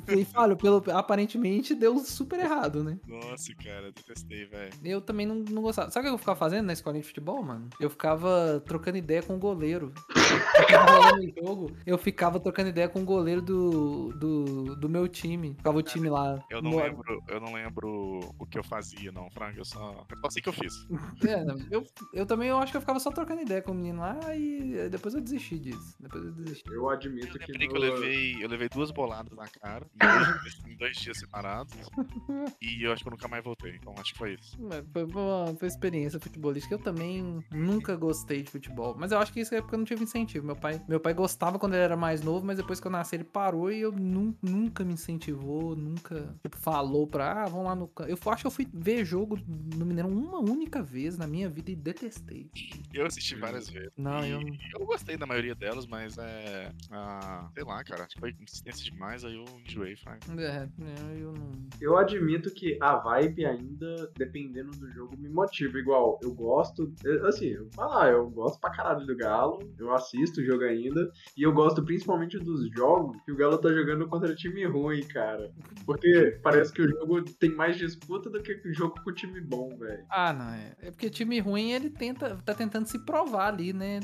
Speaker 1: E, e falo, pelo, aparentemente deu super errado, né?
Speaker 3: Nossa, cara, eu detestei, velho.
Speaker 1: Eu também não, não gostava. Sabe o que eu ficava fazendo na escolinha de futebol, mano? Eu ficava trocando ideia com o goleiro. Eu jogo, eu ficava trocando ideia com o goleiro do, do, do meu time. Ficava o time lá.
Speaker 3: Eu não
Speaker 1: no-
Speaker 3: lembro, eu não lembro o que eu fazia, não, Frank. Eu só. Eu só sei que eu fiz.
Speaker 1: É, não, eu, eu também eu acho que eu ficava só trocando ideia com o menino lá e depois eu desisti disso. Depois eu desisti.
Speaker 2: Eu admito
Speaker 3: Eu
Speaker 2: que.
Speaker 3: lembrei que
Speaker 2: no-
Speaker 3: eu levei, eu levei duas boladas na cara dois, em dois dias separados. E eu acho que eu nunca mais voltei. Então acho que foi isso.
Speaker 1: Mas Foi uma, foi experiência futebolística. Eu também nunca gostei de futebol. Mas eu acho que isso é porque eu não tive incentivo. Meu pai, meu pai gostava quando ele era mais novo, mas depois que eu nasci ele parou e eu nu- nunca me incentivou, nunca tipo, falou pra, ah, vamos lá no. Eu acho que eu fui ver jogo no Mineirão uma única vez na minha vida e detestei.
Speaker 3: Eu assisti várias vezes.
Speaker 1: Não, eu.
Speaker 3: eu gostei da maioria delas, mas é. ah, sei lá, cara. Acho que foi insistência demais, aí eu enjoei, Frank.
Speaker 1: É, eu, eu não.
Speaker 2: Eu admito que a vibe ainda, dependendo do jogo, me motiva. Igual, eu gosto. Assim, eu vou falar, eu gosto pra caralho do Galo. Eu assisto o jogo ainda. E eu gosto principalmente dos jogos que o Galo tá jogando contra time ruim, cara. Porque parece que o jogo tem mais disputa do que o jogo com time bom, velho.
Speaker 1: Ah, não, é. É porque time ruim, ele tenta, tá tentando se provar ali, né?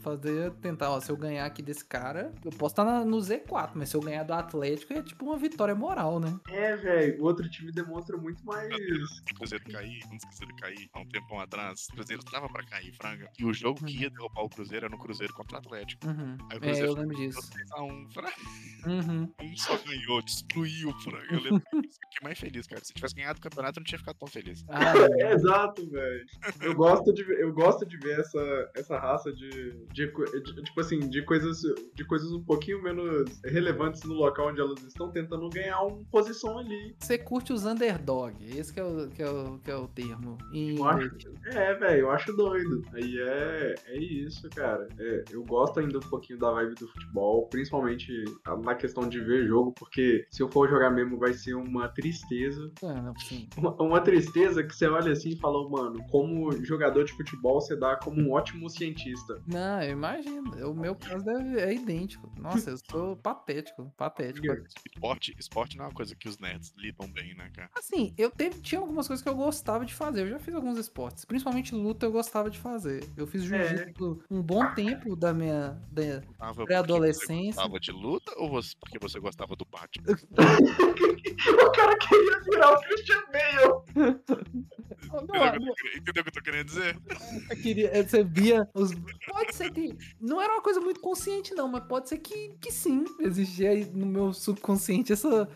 Speaker 1: Fazer, tentar, ó, se eu ganhar aqui desse cara, eu posso estar no Z4, mas se eu ganhar do Atlético, é tipo uma vitória moral, né?
Speaker 2: É, velho, o outro time demonstra muito mais.
Speaker 3: O Cruzeiro cair, antes do Cruzeiro cair, há um tempão atrás, o Cruzeiro tava pra cair, Franga. E o jogo que ia derrubar o Cruzeiro era no Cruzeiro contra o Atlético.
Speaker 1: Uhum.
Speaker 3: Aí o
Speaker 1: É,
Speaker 3: Cruzeiro
Speaker 1: eu lembro disso.
Speaker 3: 3x1, Franga.
Speaker 1: Uhum.
Speaker 3: Um só ganhou, destruiu, Franga. Eu lembro que eu fiquei mais feliz, cara. Se tivesse ganhado o campeonato, eu não tinha ficado tão feliz.
Speaker 1: Ah,
Speaker 2: É, exato, velho. Eu gosto de ver, eu gosto de ver essa, essa raça de, de, de- tipo assim, de coisas de coisas um pouquinho menos relevantes no local onde elas estão tentando ganhar uma posição ali.
Speaker 1: você curte os underdog, esse que é o, que é o, que é o termo. em
Speaker 2: Eu acho, é, velho, eu acho doido. Aí é, é isso, cara. É, eu gosto ainda um pouquinho da vibe do futebol, principalmente na questão de ver jogo, porque se eu for jogar mesmo vai ser uma tristeza.
Speaker 1: Ah, não, sim.
Speaker 2: Uma, uma tristeza que você olha assim e fala, mano, como jogador de futebol você dá como um ótimo cientista.
Speaker 1: Não, eu imagino. O meu caso deve- é idêntico. Nossa, eu sou patético. Patético.
Speaker 3: Esporte, esporte não é uma coisa que os nerds lidam bem, né, cara?
Speaker 1: Assim, eu teve, tinha algumas coisas que eu gostava de fazer. Eu já fiz alguns esportes. Principalmente luta eu gostava de fazer. Eu fiz jiu-jitsu um bom tempo da minha da pré-adolescência.
Speaker 3: Você gostava de luta ou você- porque você gostava do Batman?
Speaker 2: O cara queria virar o Christian Bale.
Speaker 1: Não,
Speaker 3: Entendeu o que eu tô querendo- Entendeu o que eu tô querendo dizer?
Speaker 1: Eu queria, você via os. Pode ser que. Não era uma coisa muito consciente, não, mas pode ser que, que sim. Existia aí no meu subconsciente essa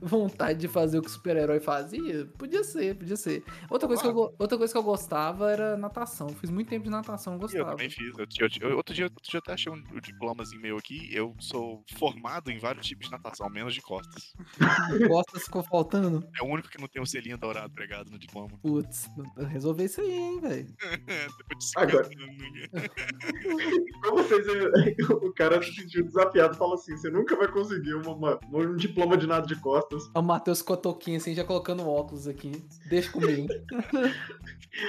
Speaker 1: vontade de fazer o que o super-herói fazia. Podia ser, podia ser. Outra coisa, que eu, outra coisa que eu gostava era natação. Eu fiz muito tempo de natação, eu
Speaker 3: E eu
Speaker 1: gostava.
Speaker 3: também fiz. Eu, eu- eu- outro, dia, outro dia eu até achei um, um diplomazinho meu aqui. Eu sou formado em vários tipos de natação, menos de costas.
Speaker 1: Costas ficou faltando.
Speaker 3: É o único que não tem o selinho dourado pregado no diploma.
Speaker 1: Putz, resolver isso aí, hein, velho.
Speaker 3: Depois de
Speaker 2: Agora-
Speaker 3: 50 anos.
Speaker 2: Como vocês, o cara se sentiu desafiado e fala assim: você nunca vai conseguir uma, uma- um diploma de nada de costas.
Speaker 1: O Matheus Cotoquinho, assim, já colocando óculos aqui. Deixa comigo.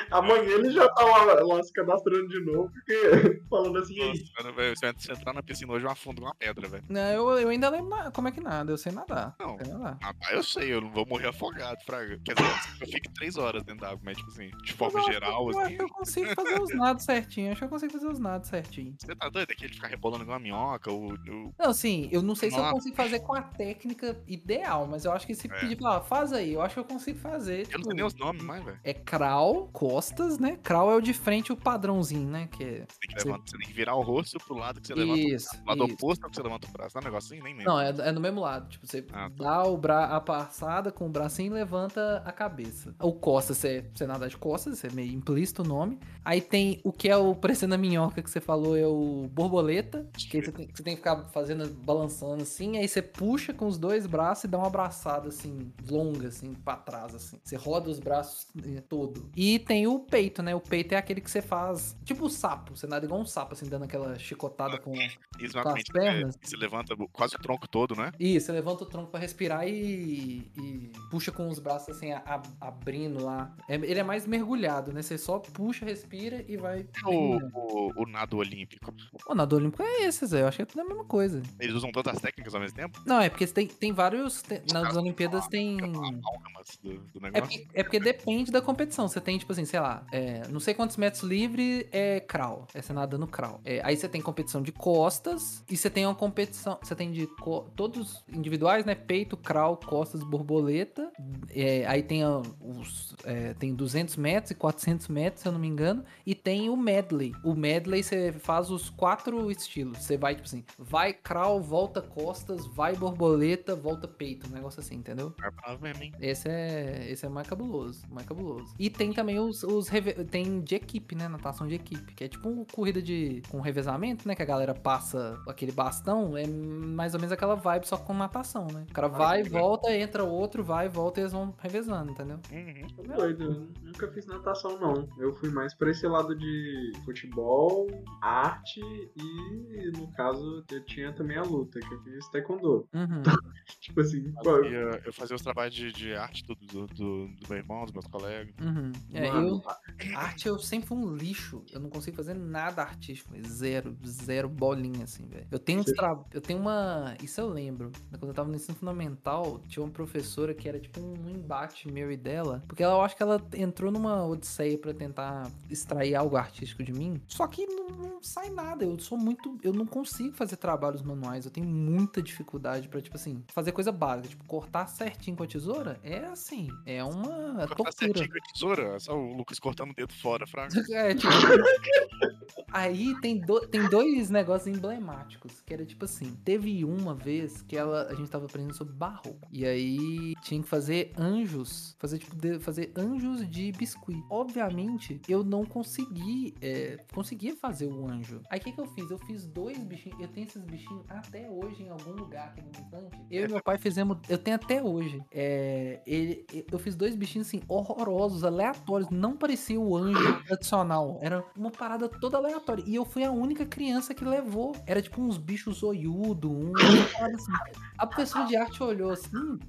Speaker 2: Amanhã ele já tá lá, lá se cadastrando de novo, porque falando assim, aí.
Speaker 3: Nossa, cara, velho, se você entrar na piscina hoje, eu afundo uma pedra, velho.
Speaker 1: Não, eu, eu ainda lembro na- como é que nada, eu sei nadar.
Speaker 3: Não.
Speaker 1: Sei nadar.
Speaker 3: Tá, eu sei, eu não vou morrer afogado, fraga. Quer dizer, eu fico três horas dentro da água, mas tipo assim, de forma geral,
Speaker 1: eu
Speaker 3: assim.
Speaker 1: acho que eu consigo fazer os nados certinho. Acho que eu consigo fazer os nados certinho.
Speaker 3: Você tá doido? É que ele ficar rebolando igual uma minhoca, o. o...
Speaker 1: Não, sim, eu não sei se eu consigo fazer com a técnica ideal, mas eu acho que se
Speaker 3: É.
Speaker 1: pedir pra faz aí, eu acho que eu consigo fazer.
Speaker 3: Eu não
Speaker 1: tipo,
Speaker 3: sei nem os nomes mais, velho.
Speaker 1: É crawl, costas, né? Crawl é o de frente, o padrãozinho, né? Que.
Speaker 3: Você tem, que
Speaker 1: Sim.
Speaker 3: levantar, você tem que virar o rosto pro lado que você levanta
Speaker 1: Isso,
Speaker 3: o lado
Speaker 1: isso.
Speaker 3: oposto ao que você levanta o braço. Não é um negócio assim? Nem lembro.
Speaker 1: Não, é, é no mesmo lado. Tipo, você
Speaker 3: Ah, tá.
Speaker 1: dá o bra a passada com o bracinho e levanta a cabeça. O costas, você, você nada de costas, é meio implícito o nome. Aí tem o que é o parecendo a minhoca que você falou, é o borboleta. Que você tem, você tem que ficar fazendo, balançando assim. Aí você puxa com os dois braços e dá uma abraçada assim, longa, assim, pra trás, assim. Você roda os braços eh, todo. E tem o peito, né? O peito é aquele que você faz, tipo o sapo. Você nada igual um sapo, assim, dando aquela chicotada com. Com as pernas?
Speaker 3: é, você levanta quase o tronco todo, né?
Speaker 1: Isso, você levanta o tronco pra respirar e, e puxa com os braços assim, a- a- abrindo lá. É- ele é mais mergulhado, né? Você só puxa, respira e vai.
Speaker 3: O, o, o nado olímpico.
Speaker 1: O nado olímpico é esse, Zé. Eu acho que é tudo a mesma coisa.
Speaker 3: Eles usam todas as técnicas ao mesmo tempo?
Speaker 1: Não, é porque tem, tem vários. tem- nas
Speaker 3: caras
Speaker 1: Olimpíadas tem.
Speaker 3: Amálgamas do, do
Speaker 1: É
Speaker 3: negócio?
Speaker 1: porque, é porque depende da competição. Você tem, tipo assim, sei lá, é, não sei quantos metros livre é crawl. É você nadando crawl. É, aí você tem competição de costas e você tem uma competição. Você tem de co- todos individuais, né? Peito, crawl, costas, borboleta. É, aí tem a- os. é, tem 200 metros e 400 metros, se eu não me engano. E tem o medley. O medley você faz os quatro estilos. Você vai, tipo assim, vai crawl, volta costas, vai borboleta, volta peito. Um negócio assim, entendeu?
Speaker 3: É pra ver, hein?
Speaker 1: Esse é, esse é mais cabuloso, mais cabuloso. E tem também os, os reve- tem de equipe, né, natação de equipe, que é tipo uma corrida de com revezamento, né, que a galera passa aquele bastão, é mais ou menos aquela vibe só com natação, né? O cara vai,
Speaker 3: que
Speaker 1: volta, entra outro, vai, volta e eles vão revezando, entendeu?
Speaker 3: Uhum.
Speaker 2: Tô doido, eu nunca fiz natação, não. Eu fui mais pra esse lado de futebol, arte e, no caso, eu tinha também a luta, que eu fiz taekwondo.
Speaker 1: Uhum.
Speaker 2: Tipo assim,
Speaker 3: Eu, fazia os trabalhos de, de arte do, do, do, do meu irmão, dos meus colegas.
Speaker 1: Uhum. É, eu, arte eu sempre fui um lixo. Eu não consigo fazer nada artístico. Zero, zero bolinha, assim, velho. Eu tenho tra... Eu tenho uma. Isso eu lembro. né, Quando eu tava no ensino fundamental, tinha uma professora que era tipo um embate meu e dela. Porque ela, eu acho que ela entrou numa odisseia pra tentar extrair algo artístico de mim. Só que não, não sai nada. Eu sou muito. Eu não consigo fazer trabalhos manuais. Eu tenho muita dificuldade pra, tipo assim, fazer coisa básica. Tipo, cortar certinho com a tesoura é assim. É uma
Speaker 3: Cortar
Speaker 1: tortura.
Speaker 3: certinho com a tesoura, só o Lucas cortando o dedo fora, fraga.
Speaker 1: É, tipo. Aí tem, do- tem dois negócios emblemáticos, que era tipo assim, teve uma vez que ela, a gente tava aprendendo sobre barroco. E aí tinha que fazer anjos, fazer tipo, de- fazer anjos de biscuit. Obviamente, eu não consegui, é, conseguia fazer o anjo. Aí o que que eu fiz? Eu fiz dois bichinhos, eu tenho esses bichinhos até hoje em algum lugar aqui no. Eu e meu pai fizemos, eu tenho até hoje. É, ele, eu fiz dois bichinhos assim, horrorosos, aleatórios, não parecia o anjo tradicional. Era uma parada toda aleatória. E eu fui a única criança que levou. Era tipo uns bichos zoiudo, um. assim. A pessoa de arte olhou assim.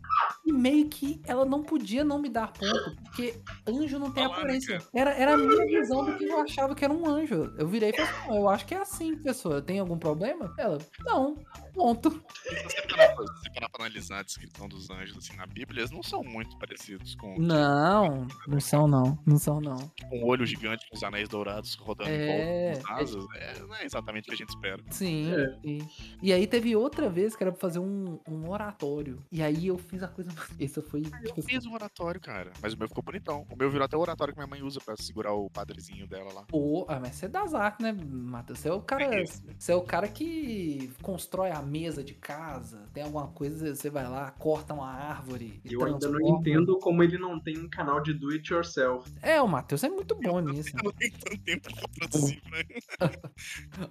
Speaker 1: E meio que ela não podia não me dar ponto, porque anjo não tem
Speaker 3: né,
Speaker 1: aparência. Era, era a minha visão do que eu achava que era um anjo. Eu virei e falei, "Não, eu acho que é assim, pessoa. Tem algum problema? Ela, não. Ponto.
Speaker 3: Se você parar, pra, se parar pra analisar a descrição dos anjos assim, na Bíblia, eles não são muito parecidos com
Speaker 1: Não, não são não. Não são não.
Speaker 3: com um olho gigante com os anéis dourados rodando
Speaker 1: É,
Speaker 3: em volta das asas. É, não é exatamente o que a gente espera.
Speaker 1: Sim.
Speaker 2: É.
Speaker 1: E, e aí teve outra vez que era pra fazer um, um oratório. E aí eu fiz a coisa. Essa foi.
Speaker 3: Eu
Speaker 1: tipo,
Speaker 3: fiz um oratório, cara, mas o meu ficou bonitão. O meu virou até o oratório que minha mãe usa pra segurar o padrezinho dela lá.
Speaker 1: Pô, ah, mas você é das artes, né, Matheus? Você é o cara.
Speaker 3: É.
Speaker 1: Você é o cara que constrói a mesa de casa. Tem alguma coisa, você vai lá, corta uma árvore. e
Speaker 2: Eu ainda não entendo como ele não tem um canal de do it yourself.
Speaker 1: É, o Matheus é muito bom nisso.
Speaker 3: Eu não tenho tanto tempo pra produzir, né?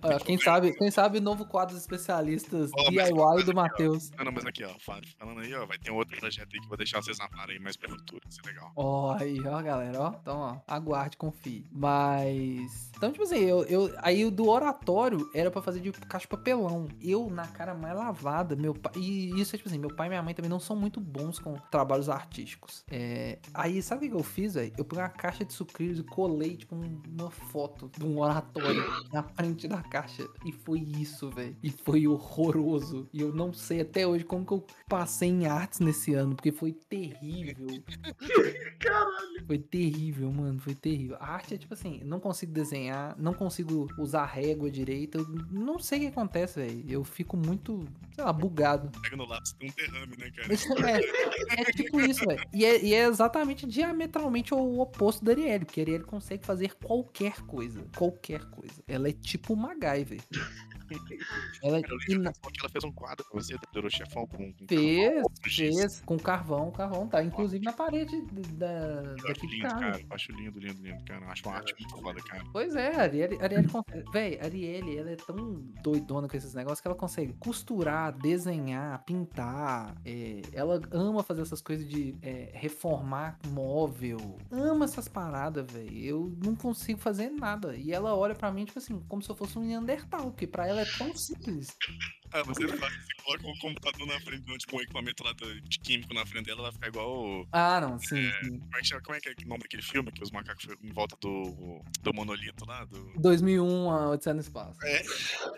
Speaker 1: Olha, quem sabe, quem sabe novo quadro especialistas
Speaker 3: Ó, mas-
Speaker 1: DIY do Matheus.
Speaker 3: Ah, não, mas aqui, ó, Fábio, falando aí, ó, vai ter um outro projeto aí que eu vou deixar vocês na par aí mais pra futuro, isso é legal.
Speaker 1: Ó, aí, ó, galera, ó. Então, ó, aguarde, confie. Mas. Então, tipo assim, eu, eu, aí o do oratório era pra fazer de caixa de papelão. Eu, na cara mais lavada, meu pai. E isso é tipo assim, meu pai e minha mãe também não são muito bons com trabalhos artísticos. É, aí, sabe o que eu fiz, velho? Eu peguei uma caixa de sucrilhos e colei, tipo, um- uma foto de um oratório na frente da caixa. E foi isso, velho. E foi horroroso. E eu não sei até hoje como que eu passei em artes nesse ano, porque foi terrível.
Speaker 2: Caralho.
Speaker 1: Foi terrível, mano. Foi terrível. A arte é tipo assim, não consigo desenhar, não consigo usar régua direita. Eu não sei o que acontece, velho. Eu fico muito, sei lá, bugado.
Speaker 3: Pega no lápis, tem um derrame, né, cara?
Speaker 1: É, é tipo isso, velho. E é, e é exatamente diametralmente o oposto da Arielle, porque a Arielle consegue fazer qualquer coisa. Qualquer coisa. Ela é tipo uma MacGyver. Ela
Speaker 3: eu
Speaker 1: ina-
Speaker 3: que ela fez um quadro pra você, do chefão com, com
Speaker 1: Fez,
Speaker 3: carvão,
Speaker 1: fez com carvão, carvão tá inclusive na parede da,
Speaker 3: Eu acho lindo, cara. Eu acho lindo, lindo, lindo, cara. Eu acho uma arte muito foda, cara.
Speaker 1: Pois é, a Arielle, Arielle. Véi, Arielle, ela é tão doidona com esses negócios que ela consegue costurar, desenhar, pintar. é, ela ama fazer essas coisas de é, reformar móvel. Ama essas paradas, velho. Eu não consigo fazer nada. E ela olha pra mim, tipo assim, como se eu fosse um Neandertal, porque pra ela é tão simples.
Speaker 3: Ah, você faz, você coloca um computador na frente, tipo um equipamento lá de químico na frente dela, vai ficar igual.
Speaker 1: Ah, não, sim, sim.
Speaker 3: Como é que, chama- como é que é o nome daquele filme que os macacos ficam em volta do, do monolito lá? Do...
Speaker 1: 2001, a Odisseia no Espaço.
Speaker 3: É.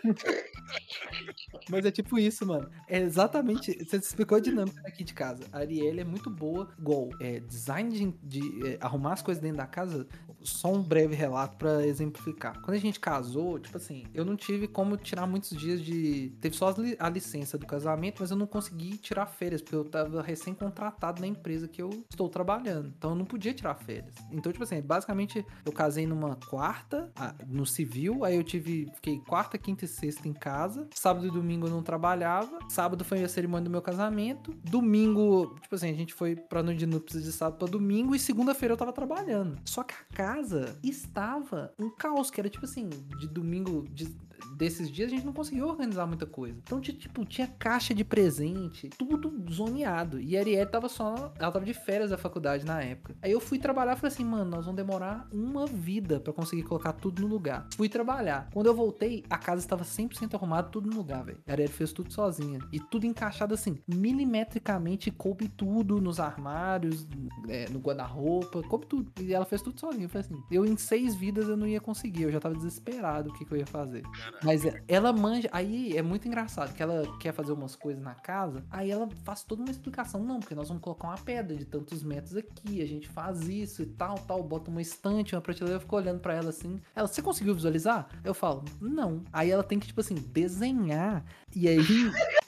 Speaker 1: Mas é tipo isso, mano. É exatamente. Você explicou a dinâmica aqui de casa. A Arielle é muito boa, igual é, design de, de, é, arrumar as coisas dentro da casa. Só um breve relato pra exemplificar. Quando a gente casou, tipo assim, eu não tive como tirar muitos dias de. Teve só a licença do casamento, mas eu não consegui tirar férias, porque eu tava recém-contratado na empresa que eu estou trabalhando. Então eu não podia tirar férias. Então, tipo assim, basicamente eu casei numa quarta, no civil, aí eu tive. Fiquei quarta, quinta e sexta em casa. Sábado e domingo eu não trabalhava. Sábado foi a cerimônia do meu casamento. Domingo, tipo assim, a gente foi pra noite de núpcias de sábado pra domingo. E segunda-feira eu tava trabalhando. Só que a casa estava um caos, que era tipo assim, de domingo. de- desses dias a gente não conseguiu organizar muita coisa. Então, ti- tipo, tinha caixa de presente, tudo zoneado. E a Arielle tava só. Ela tava de férias da faculdade na época. Aí eu fui trabalhar e falei assim, mano, nós vamos demorar uma vida pra conseguir colocar tudo no lugar. Fui trabalhar. Quando eu voltei, a casa estava 100% arrumada, tudo no lugar, velho. A Arielle fez tudo sozinha. E tudo encaixado assim, milimetricamente, coube tudo nos armários, é, no guarda-roupa, coube tudo. E ela fez tudo sozinha. Eu falei assim, eu em seis vidas eu não ia conseguir. Eu já tava desesperado o que, que eu ia fazer. Mas é- ela manja. Aí é muito engraçado que ela quer fazer umas coisas na casa. Aí ela faz toda uma explicação. Não, porque nós vamos colocar uma pedra de tantos metros aqui. A gente faz isso e tal, tal. Bota uma estante, uma prateleira. Eu fico olhando pra ela assim. Ela, você conseguiu visualizar? Eu falo, não. Aí ela tem que, tipo assim, desenhar. E aí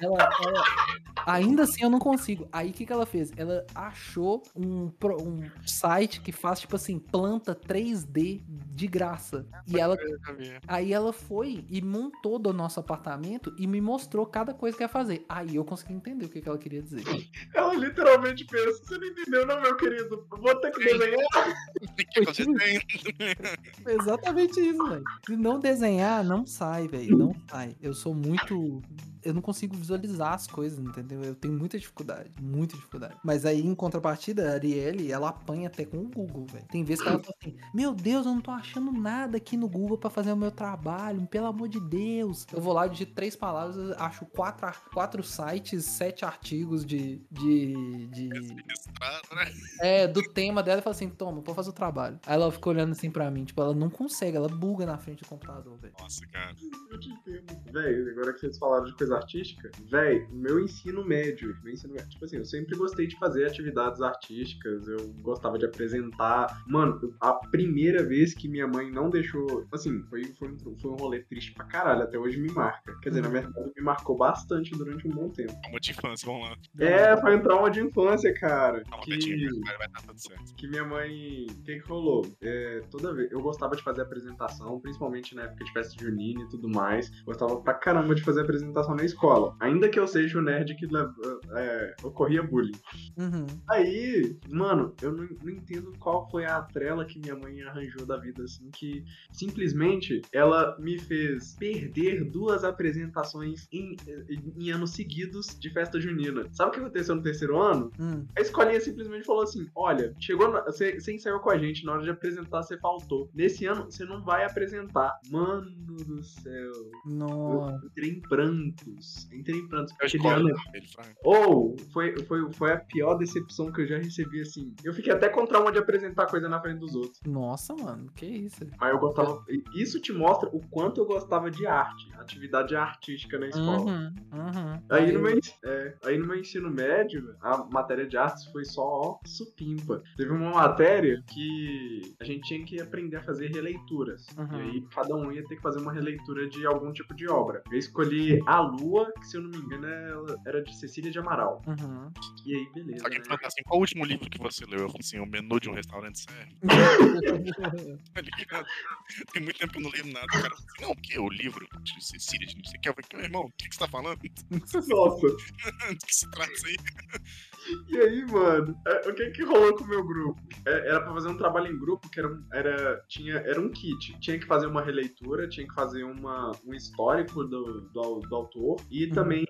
Speaker 1: ela. ela- ainda assim eu não consigo. Aí o que, que ela fez? Ela achou um, um site que faz, tipo assim, planta 3D de graça. E ela. Aí ela foi e montou do nosso apartamento e me mostrou cada coisa que ia fazer. Aí eu consegui entender o que, que ela queria dizer.
Speaker 2: Ela literalmente pensa, você não entendeu não, meu querido? Vou ter que desenhar.
Speaker 3: O que que você tem?
Speaker 1: Foi exatamente isso, velho. Se não desenhar, não sai, velho. Não sai. Eu sou muito. Thank you. Eu não consigo visualizar as coisas, entendeu? Eu tenho muita dificuldade. Muita dificuldade. Mas aí, em contrapartida, a Arielle, ela apanha até com o Google, velho. Tem vezes que ela fala assim: Meu Deus, eu não tô achando nada aqui no Google pra fazer o meu trabalho. Pelo amor de Deus. Eu vou lá, digito três palavras, acho quatro, quatro sites, sete artigos de. de. de
Speaker 3: Registrado, né?
Speaker 1: é, do tema dela e fala assim: Toma, vou fazer o trabalho. Aí ela fica olhando assim pra mim, tipo, ela não consegue, ela buga na frente do computador, velho.
Speaker 3: Nossa, cara.
Speaker 2: Eu te entendo. Véi, agora que vocês falaram de coisa coisa artística, véi, meu ensino médio, meu ensino médio, tipo assim, eu sempre gostei de fazer atividades artísticas, eu gostava de apresentar. Mano, a primeira vez que minha mãe não deixou, assim, foi, foi, um, foi um rolê triste pra caralho, até hoje me marca. Quer dizer, na verdade, me marcou bastante durante um bom tempo.
Speaker 3: Calma de infância, vamos lá.
Speaker 2: É, foi um trauma de infância, cara.
Speaker 3: Calma,
Speaker 2: que...
Speaker 3: Betinho, vai, vai dar tudo certo.
Speaker 2: que minha mãe. O que, que rolou? É, toda vez. Eu gostava de fazer apresentação, principalmente na época de festa junina e tudo mais. Gostava pra caramba de fazer apresentação na escola. Ainda que eu seja o nerd que leva- é, ocorria bullying.
Speaker 1: Uhum.
Speaker 2: Aí, mano, eu não, não entendo qual foi a trela que minha mãe arranjou da vida, assim, que simplesmente ela me fez perder duas apresentações em, em- anos seguidos de festa junina. Sabe o que aconteceu no terceiro ano?
Speaker 1: Hum.
Speaker 2: A escolinha simplesmente falou assim: olha, chegou. Você ensaiou com a gente, na hora de apresentar, você faltou. Nesse ano, você não vai apresentar. Mano do céu. Eu
Speaker 1: Nossa.
Speaker 2: entrei em prantos. Entrei em prantos.
Speaker 3: Eu
Speaker 2: Aquele
Speaker 3: escolho
Speaker 2: ano
Speaker 3: ele, Frank.
Speaker 2: ou foi, foi, foi a pior decepção que eu já recebi, assim. Eu fiquei até com trauma de apresentar coisa na frente dos outros.
Speaker 1: Nossa, mano, que isso?
Speaker 2: Mas eu gostava. Isso te mostra o quanto eu gostava de arte, atividade artística na escola.
Speaker 1: Uhum, uhum.
Speaker 2: Aí no, meu, é, aí no meu ensino médio, a matéria de artes foi só ó, supimpa. Teve uma matéria que a gente tinha que aprender a fazer releituras.
Speaker 1: Uhum.
Speaker 2: E aí cada um ia ter que fazer uma releitura de algum tipo de obra. Eu escolhi A Lua, que se eu não me engano ela era de Cecília de Amaral.
Speaker 1: Uhum.
Speaker 2: E aí, beleza.
Speaker 3: Alguém
Speaker 2: né?
Speaker 3: assim, qual o último livro que você leu? Eu falo assim, o menu de um restaurante serve. Tá ligado? Tem muito tempo que eu não leio nada. O cara fala assim, não, o que? O livro de Cecília, de não sei o que. Eu falei, meu irmão, o que, que você tá falando?
Speaker 2: Nossa.
Speaker 3: Do que se trata isso aí?
Speaker 2: E aí, mano, é, o que que rolou com o meu grupo? É, era pra fazer um trabalho em grupo que era, um- era, tinha, era um kit. Tinha que fazer uma releitura, tinha que fazer uma, um histórico do, do, do autor e
Speaker 1: Uhum.
Speaker 2: também,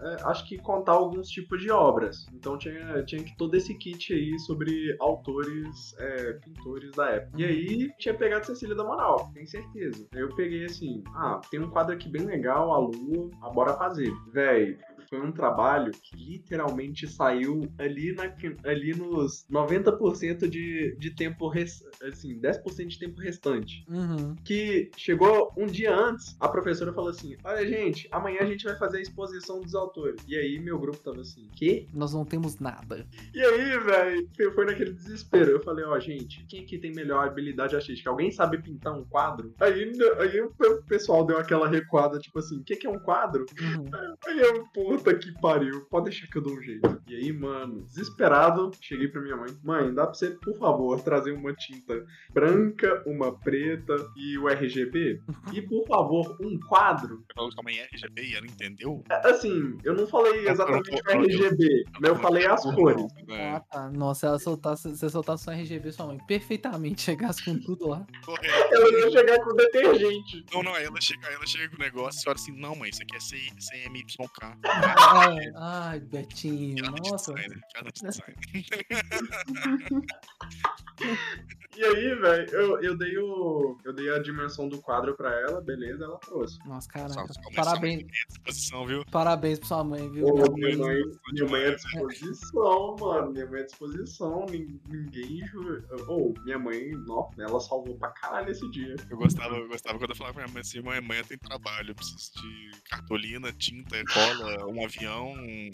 Speaker 2: é, acho que contar alguns tipos de obras. Então tinha, tinha que todo esse kit aí sobre autores, é, pintores da época. E aí tinha pegado Cecília da Moral, tenho certeza. Aí eu peguei assim, ah, tem um quadro aqui bem legal, a lua, ah, bora fazer. Véi, foi um trabalho que literalmente saiu ali, na, ali nos 90% de, de tempo, res, assim, 10% de tempo restante.
Speaker 1: Uhum.
Speaker 2: Que chegou um dia antes, a professora falou assim: Olha, gente, amanhã a gente vai fazer a exposição dos autores. E aí meu grupo tava assim: Quê?
Speaker 1: Nós não temos nada.
Speaker 2: E aí, velho, foi naquele desespero. Eu falei: Ó, gente, quem aqui tem melhor habilidade artística? Alguém sabe pintar um quadro? Aí, aí o pessoal deu aquela recuada, tipo assim: O que, que é um quadro?
Speaker 1: Uhum.
Speaker 2: Aí eu, puta que pariu, pode deixar que eu dou um jeito. E aí, mano, desesperado, cheguei pra minha mãe. Mãe, dá pra você, por favor, trazer uma tinta branca, uma preta e o RGB? E, por favor, um quadro?
Speaker 3: Eu falo, calma aí, RGB, e ela entendeu?
Speaker 2: É, Assim, eu não falei exatamente o RGB, mas eu falei as cores.
Speaker 3: É,
Speaker 1: Ah, tá. Nossa, se ela soltasse, se você soltasse só RGB, sua mãe perfeitamente chegasse com tudo lá.
Speaker 3: correto.
Speaker 2: Ela ia chegar com detergente.
Speaker 3: Não, não, aí ela chega, ela chega com o negócio e olha assim, não, mãe, isso aqui é CMYK.
Speaker 1: Ai, ai, Betinho, nossa.
Speaker 3: design.
Speaker 2: E aí, velho, eu, eu, dei o, eu dei a dimensão do quadro pra ela, beleza, ela trouxe.
Speaker 1: Nossa, caraca. Parabéns, parabéns pra sua mãe, viu?
Speaker 2: Ô,
Speaker 1: Minha mãe-
Speaker 2: mãe, minha mãe é à disposição, mano. Minha mãe é à disposição. nin- Ninguém. Ou, minha mãe, nossa, ela salvou pra caralho esse dia.
Speaker 3: Eu gostava, eu gostava quando eu falava pra minha mãe assim, mãe, amanhã tem trabalho, eu preciso de cartolina, tinta, cola, um avião, um,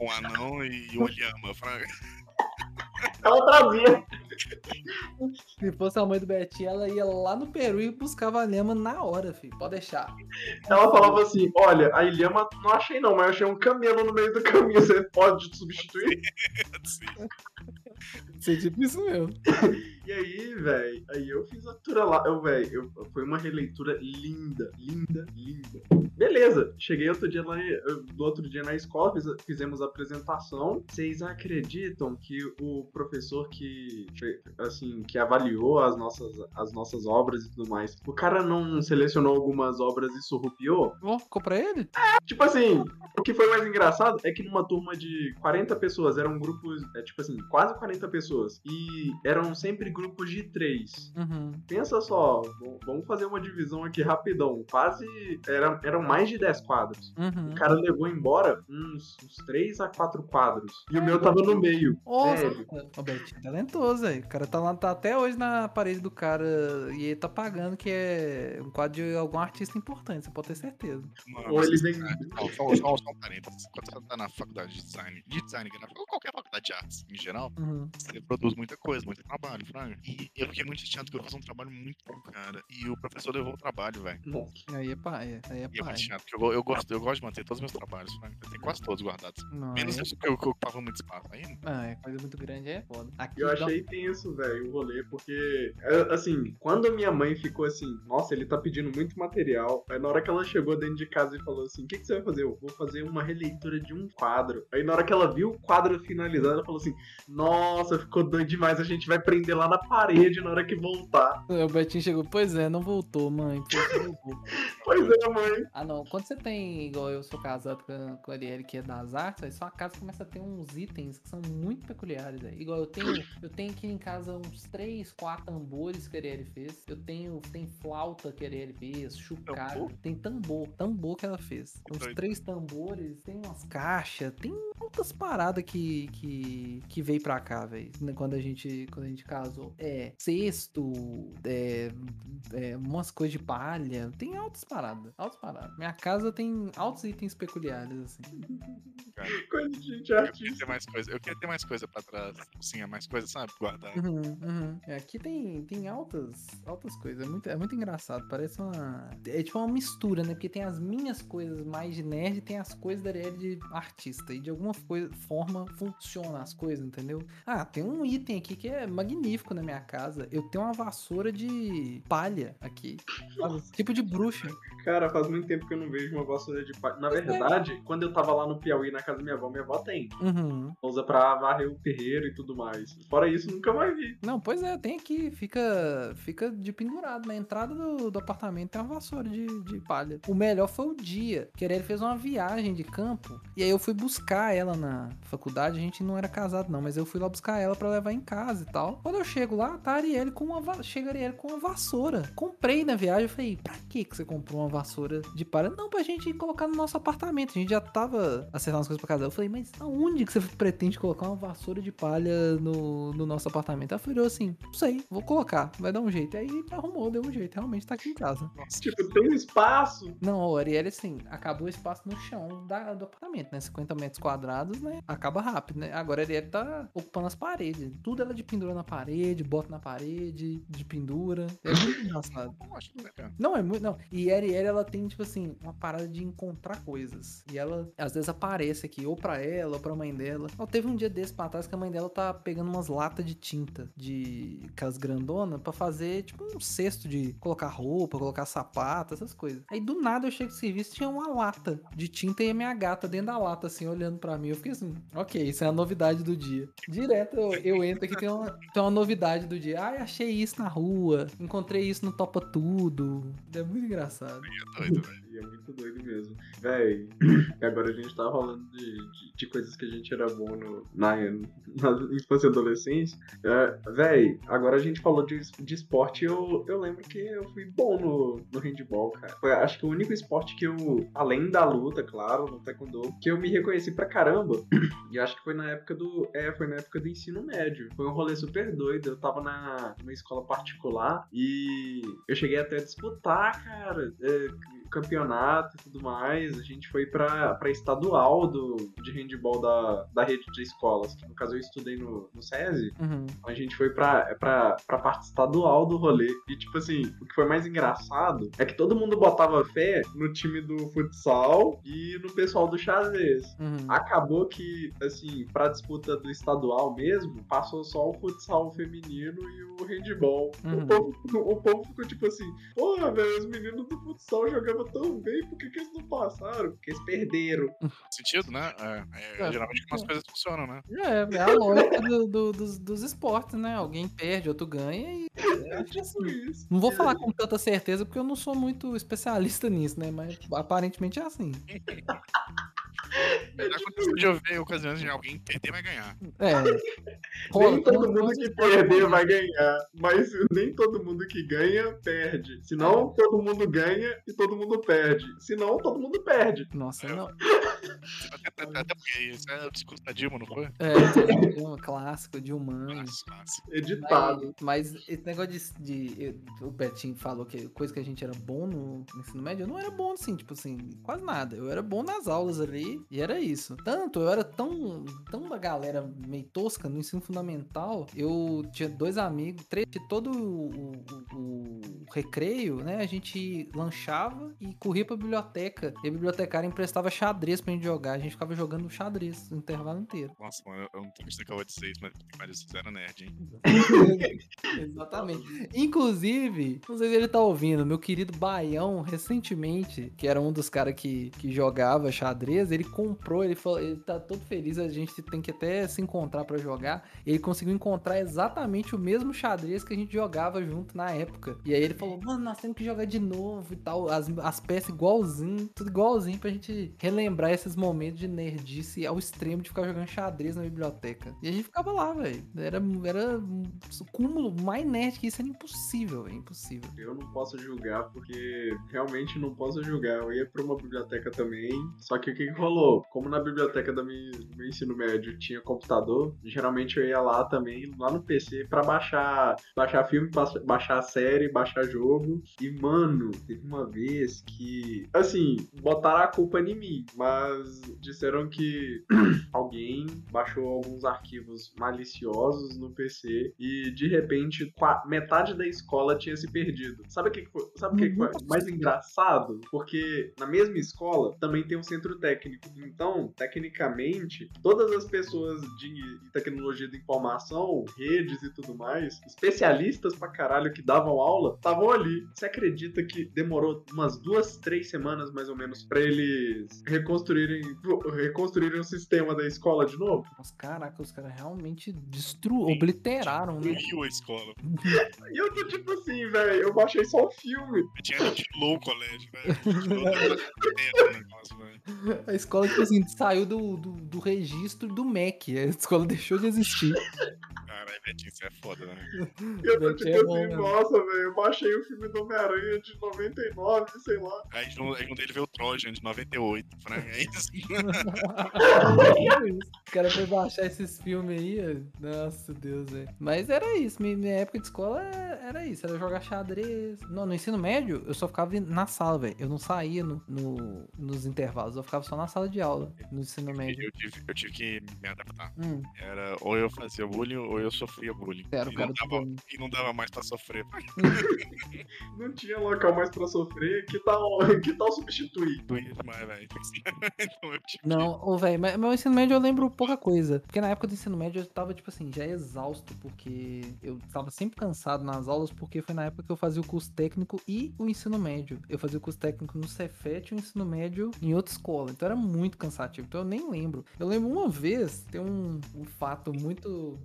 Speaker 3: um anão e uma lhama. Eu falava,
Speaker 2: Ela trazia.
Speaker 1: Se fosse a mãe do Betinho, ela ia lá no Peru e buscava a lema na hora, filho. Pode deixar.
Speaker 2: Ela falava assim: olha, a Ilhama não achei não, mas eu achei um camelo no meio do caminho. Você pode substituir?
Speaker 3: assim,
Speaker 1: Você tipo isso mesmo.
Speaker 2: E aí, velho, aí eu fiz a leitura lá. Eu, velho, eu- foi uma releitura linda, linda, linda. Beleza, cheguei outro dia lá, do outro dia na escola, fiz- fizemos a apresentação. Vocês acreditam que o professor que, assim, que avaliou as nossas, as nossas obras e tudo mais, o cara não selecionou algumas obras e surrupiou?
Speaker 1: Ficou pra ele?
Speaker 2: Tipo assim, o que foi mais engraçado é que numa turma de 40 pessoas, eram grupos, é, tipo assim, quase 40 pessoas. E eram sempre grupos de três.
Speaker 1: Uhum.
Speaker 2: Pensa só, vamos fazer uma divisão aqui rapidão. Quase era, eram mais de 10 quadros.
Speaker 1: Uhum.
Speaker 2: O cara levou embora uns, uns 3 a 4 quadros. E o meu tava no meio.
Speaker 1: Nossa,
Speaker 2: Sério.
Speaker 1: o Betinho é talentoso, aí. O cara tá lá, tá até hoje na parede do cara e ele tá pagando que é um quadro de algum artista importante, você pode ter certeza.
Speaker 3: Mano,
Speaker 2: Ou ele vem-
Speaker 3: só, só, só um parênteses. Quando você tá na faculdade de design, de design gráfico, ou qualquer faculdade de artes em geral,
Speaker 1: Uhum.
Speaker 3: Você produz muita coisa, muito trabalho, fraga. E eu fiquei muito chateado porque eu fiz um trabalho muito bom, cara. E o professor levou o trabalho, velho.
Speaker 2: Nossa.
Speaker 1: Aí é pai, aí é
Speaker 3: E é muito chato, porque eu, eu, gosto, eu gosto de manter todos os meus trabalhos, fraga. Eu tenho quase todos guardados.
Speaker 1: Não,
Speaker 3: Menos isso que eu, que eu ocupava muito espaço. Aí,
Speaker 1: é, ah, é coisa muito grande, aí é foda. Aqui
Speaker 2: Eu
Speaker 1: dá-
Speaker 2: achei tenso, velho, o rolê, porque, é, assim, quando a minha mãe ficou assim, nossa, ele tá pedindo muito material, aí na hora que ela chegou dentro de casa e falou assim, o que, que você vai fazer? Eu vou fazer uma releitura de um quadro. Aí na hora que ela viu o quadro finalizado, ela falou assim, nossa, ficou doido demais, a gente vai prender lá na parede na hora que voltar.
Speaker 1: O Betinho chegou, pois é, não voltou, mãe. pois é,
Speaker 2: é, mãe.
Speaker 1: Ah, não. Quando você tem, igual eu sou casado com, com a Arielle, que é das artes, aí sua casa começa a ter uns itens que são muito peculiares. Aí. Igual eu tenho, eu tenho aqui em casa uns 3, 4 tambores que a Arielle fez. Eu tenho, tem flauta que a Arielle fez, chocalho.
Speaker 3: Tambor?
Speaker 1: Tem tambor, tambor que ela fez. Uns
Speaker 3: doido.
Speaker 1: três tambores, tem umas caixas, tem outras paradas que, que, que veio pra cá, velho. Quando a gente, quando a gente casou. É, cesto, é, é, umas coisas de palha. Tem altas paradas. Altas paradas. Minha casa tem altos itens peculiares, assim.
Speaker 2: Coisa de gente
Speaker 3: eu queria
Speaker 2: artista.
Speaker 3: ter mais coisa. Eu queria ter mais coisa pra trás. Sim, é mais coisa, sabe? Guardar.
Speaker 1: Uhum, uhum. É, aqui tem, tem altas, altas coisas. É muito, é muito engraçado. Parece uma. É tipo uma mistura, né? Porque tem as minhas coisas mais de nerd e tem as coisas da Ariel de artista. E de alguma coi- forma funciona as coisas, entendeu? Ah, tem um item aqui que é magnífico na minha casa. Eu tenho uma vassoura de palha aqui. sabe? Tipo de bruxa.
Speaker 2: Cara, faz muito tempo que eu não vejo uma vassoura de palha. Na
Speaker 1: Pois é.
Speaker 2: verdade, quando eu tava lá no Piauí, na casa da minha avó, minha avó tem.
Speaker 1: Uhum.
Speaker 2: Usa pra varrer o terreiro e tudo mais. Fora isso, nunca mais vi.
Speaker 1: Não, pois é, tem aqui, fica, fica de pendurado. Na entrada do, do apartamento tem uma vassoura de, de palha. O melhor foi o dia, que ele fez uma viagem de campo, e aí eu fui buscar ela na faculdade, a gente não era casado não, mas eu fui lá buscar ela pra levar em casa e tal. Quando eu chego lá, tá a Arielle com uma, chega a Arielle com uma vassoura. Comprei na viagem, eu falei, pra que que você comprou uma vassoura de palha? Não, pra gente colocar no nosso apartamento, a gente já tava acertando as coisas pra casa. Eu falei, mas aonde que você pretende colocar uma vassoura de palha no, no nosso apartamento? Ela falou assim, não sei, vou colocar, vai dar um jeito. Aí arrumou, deu um jeito, realmente tá aqui em casa.
Speaker 3: Nossa,
Speaker 2: Tipo, tem um espaço.
Speaker 1: Não, o Ariel, assim, acabou o espaço no chão da- do apartamento, né? 50 metros quadrados, né? Acaba rápido, né? Agora a Ariel tá ocupando as paredes. Tudo ela de pendura na parede, bota na parede, de pendura. É muito engraçado.
Speaker 3: que é.
Speaker 1: Não, é muito. Não. E a Ariel, ela tem, tipo assim, uma parada de encontrar coisas. E ela, às vezes, aparece aqui, ou pra ela, ou pra mãe dela. Ela teve um dia desse pra trás que a mãe dela tá pegando umas latas de tinta, de aquelas grandonas, pra fazer, tipo, um cesto de colocar roupa, colocar sapato, essas coisas. Aí do nada eu chego no serviço tinha uma lata de tinta e a minha gata dentro da lata, assim, olhando pra mim. Eu fiquei assim, ok, isso é a novidade do dia. Direto eu, eu entro aqui, tem uma, tem uma novidade do dia. Ai, achei isso na rua, encontrei isso no Topa Tudo. É muito engraçado.
Speaker 3: É doido, velho.
Speaker 2: É muito doido mesmo. Véi, agora a gente tá falando de, de, de coisas que a gente era bom no, na, na infância e adolescência. É, véi, agora a gente falou de, de esporte eu, eu lembro que eu fui bom no, no handball, cara. Foi acho que o único esporte que eu, além da luta, claro, no taekwondo, que eu me reconheci pra caramba. E acho que foi na época do. É, foi na época do ensino médio. Foi um rolê super doido. Eu tava na, numa escola particular e eu cheguei até a disputar, cara. é, campeonato e tudo mais, a gente foi pra, pra estadual do, de handball da, da rede de escolas, que no caso eu estudei no, no SESI,
Speaker 1: Uhum.
Speaker 2: a gente foi pra, pra, pra parte estadual do rolê. E, tipo assim, o que foi mais engraçado é que todo mundo botava fé no time do futsal e no pessoal do xadrez.
Speaker 1: Uhum.
Speaker 2: Acabou que, assim, pra disputa do estadual mesmo, passou só o futsal feminino e o handball.
Speaker 1: Uhum.
Speaker 2: O, povo, ficou- o povo ficou tipo assim, porra, velho, os meninos do futsal jogavam tão bem, por que, que eles não passaram? Porque eles perderam.
Speaker 3: Sentido, né? É, é,
Speaker 1: É,
Speaker 3: geralmente como as coisas funcionam, né?
Speaker 1: É, é a lógica do- do- dos, dos esportes, né? Alguém perde, outro ganha e.
Speaker 2: É tipo isso.
Speaker 1: Não vou falar com tanta certeza porque eu não sou muito especialista nisso, né? Mas aparentemente é assim.
Speaker 3: Já aconteceu de eu ver ocasiões de alguém perder, vai ganhar.
Speaker 1: É.
Speaker 2: Nem todo mundo que perder vai ganhar, mas nem todo mundo que ganha perde. Senão todo mundo ganha e todo mundo perde. Senão todo mundo perde.
Speaker 1: Nossa, não.
Speaker 3: Até, porque isso é o discurso da Dilma, não foi?
Speaker 1: É, um clássico de
Speaker 3: nossa.
Speaker 2: Editado.
Speaker 1: Mas, mas esse negócio de, de- O Betinho falou que coisa que a gente era bom no, no ensino médio, eu não era bom assim, tipo assim, quase nada. Eu era bom nas aulas ali e era isso. Tanto, eu era tão, tão da galera meio tosca no ensino fundamental. Eu tinha dois amigos, três, de todo o, o- o recreio, né? A gente lanchava e corria pra biblioteca. E a bibliotecária emprestava xadrez pra gente jogar. A gente ficava jogando xadrez o intervalo inteiro.
Speaker 3: Nossa, mano, eu- eu não tô acreditando que eu vou dizer isso, mas, mas vocês eram nerd, hein?
Speaker 1: Exatamente. Inclusive, não sei se ele tá ouvindo, meu querido Baião, recentemente, que era um dos caras que, que jogava xadrez, ele comprou, ele, falou, ele tá todo feliz, a gente tem que até se encontrar pra jogar. Ele conseguiu encontrar exatamente o mesmo xadrez que a gente jogava junto na época. E aí ele falou, mano, nós temos que jogar de novo e tal, as, as peças igualzinho, tudo igualzinho pra gente relembrar esses momentos de nerdice ao extremo de ficar jogando xadrez na biblioteca. E a gente ficava lá, velho. Era, era um cúmulo mais nerd que isso era impossível, velho. Impossível.
Speaker 2: Eu não posso julgar porque realmente não posso julgar. Eu ia pra uma biblioteca também. Só que o que, que rolou? Como na biblioteca do meu, do ensino médio tinha computador, geralmente eu ia lá também, lá no PC, pra baixar, baixar filme, ba- baixar série, baixar jogo. E, mano, teve uma vez que, assim, botaram a culpa em mim, mas disseram que alguém baixou alguns arquivos maliciosos no PC e de repente metade da escola tinha se perdido. Sabe o que, que foi? Sabe o que, que foi mais engraçado? Porque na mesma escola também tem um centro técnico. Então, tecnicamente, todas as pessoas de tecnologia da informação, redes e tudo mais, especialistas pra caralho que davam aula, estavam ali. Você acredita que demorou umas duas, três semanas mais ou menos pra eles reconstruírem, reconstruírem o sistema da escola de novo?
Speaker 1: Nossa, caraca, os caras realmente destruíram, obliteraram, né?
Speaker 3: Destruiu a escola.
Speaker 2: E eu tô tipo assim, velho, eu baixei só o filme.
Speaker 3: Eu tinha ventilou o colégio, velho.
Speaker 1: A escola, tipo assim, saiu do, do, do registro do MEC. A escola deixou de existir.
Speaker 3: Caralho, Betinho, você é foda, né?
Speaker 2: E eu tô
Speaker 1: Gente,
Speaker 2: tipo
Speaker 1: é bom,
Speaker 2: assim,
Speaker 1: né?
Speaker 2: nossa, velho, eu baixei o filme do Homem-Aranha de 99, sei lá.
Speaker 3: Aí junto junto dele veio o Trojan de 98. Falei, é isso.
Speaker 1: O cara foi baixar esses filmes aí. Nossa, Deus, velho. Mas era isso. Minha, época de escola era isso. Era jogar xadrez. No, no ensino médio, eu só ficava na sala, velho. Eu não saía no, no- nos intervalos. Eu ficava só na sala de aula. No ensino médio.
Speaker 3: Eu tive, eu tive que me adaptar.
Speaker 1: Hum,
Speaker 3: Era ou eu fazia bullying ou eu sofria bullying.
Speaker 1: era o
Speaker 3: E não, dava, e não dava mais pra sofrer.
Speaker 2: Não tinha local mais pra sofrer, que tal, que tal substituir?
Speaker 3: Doía demais, velho. Então
Speaker 1: Não, ô, velho, mas meu ensino médio eu lembro pouca coisa. Porque na época do ensino médio eu tava, tipo assim, já exausto, porque eu tava sempre cansado nas aulas, porque foi na época que eu fazia o curso técnico e o ensino médio. Eu fazia o curso técnico no Cefet e o ensino médio em outra escola. Então era muito cansativo. Então eu nem lembro. Eu lembro uma vez, tem um, um fato muito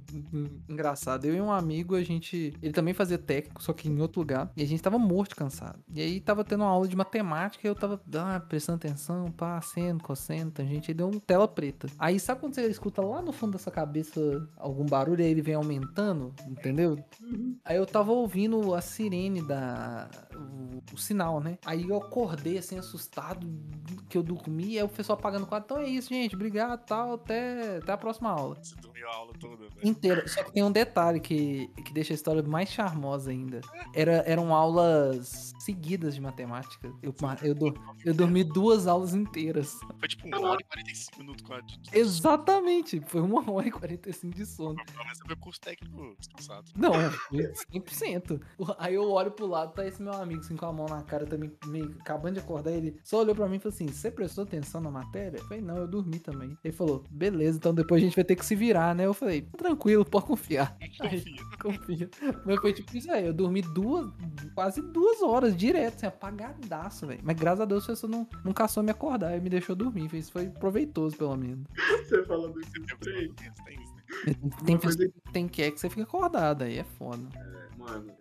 Speaker 1: engraçado. Eu e um amigo, a gente. Ele também fazia técnico, só que em outro lugar. E a gente tava morto cansado. E aí tava tendo uma aula de matemática e eu tava ah, prestando atenção, pá, seno, cosseno, tangente. Aí deu uma tela preta. Aí sabe quando você escuta lá no fundo da sua cabeça algum barulho e aí ele vem aumentando? Entendeu? Aí eu tava ouvindo a sirene da. O, o sinal, né? Aí eu acordei assim, assustado, que eu dormi, aí o pessoal apagando o quadro. Então é isso, gente. Obrigado, tal. Até, até a próxima aula.
Speaker 3: Você dormiu a aula toda, velho.
Speaker 1: Inteira. Só que tem um detalhe que, que deixa a história mais charmosa ainda. Era, eram aulas seguidas de matemática. Eu, eu, dor- eu dormi duas aulas inteiras.
Speaker 3: Foi tipo uma hora e 45 minutos de-
Speaker 1: Exatamente. Foi uma hora e 45 de sono.
Speaker 3: Pelo menos você foi curso técnico descansado.
Speaker 1: Não, foi 100%. Aí eu olho pro lado, tá esse meu amigo assim com a mão na cara também, meio acabando de acordar. Ele só olhou pra mim e falou assim: Você prestou atenção na matéria? Eu falei: Não, eu dormi também. Ele falou: Beleza, então depois a gente vai ter que se virar, né? Eu falei: Tranquilo, pode confiar. Aí, confia. Mas foi tipo isso aí. Eu dormi duas, quase duas horas direto, assim, apagadaço, velho. Mas graças a Deus o professor não, não caçou me acordar e me deixou dormir. Isso foi proveitoso, pelo menos.
Speaker 2: Você falando isso
Speaker 3: Tem,
Speaker 2: trem.
Speaker 3: tem, tem isso, né?
Speaker 1: Tem, tem que é que você fica acordado, aí é foda.
Speaker 2: Mano,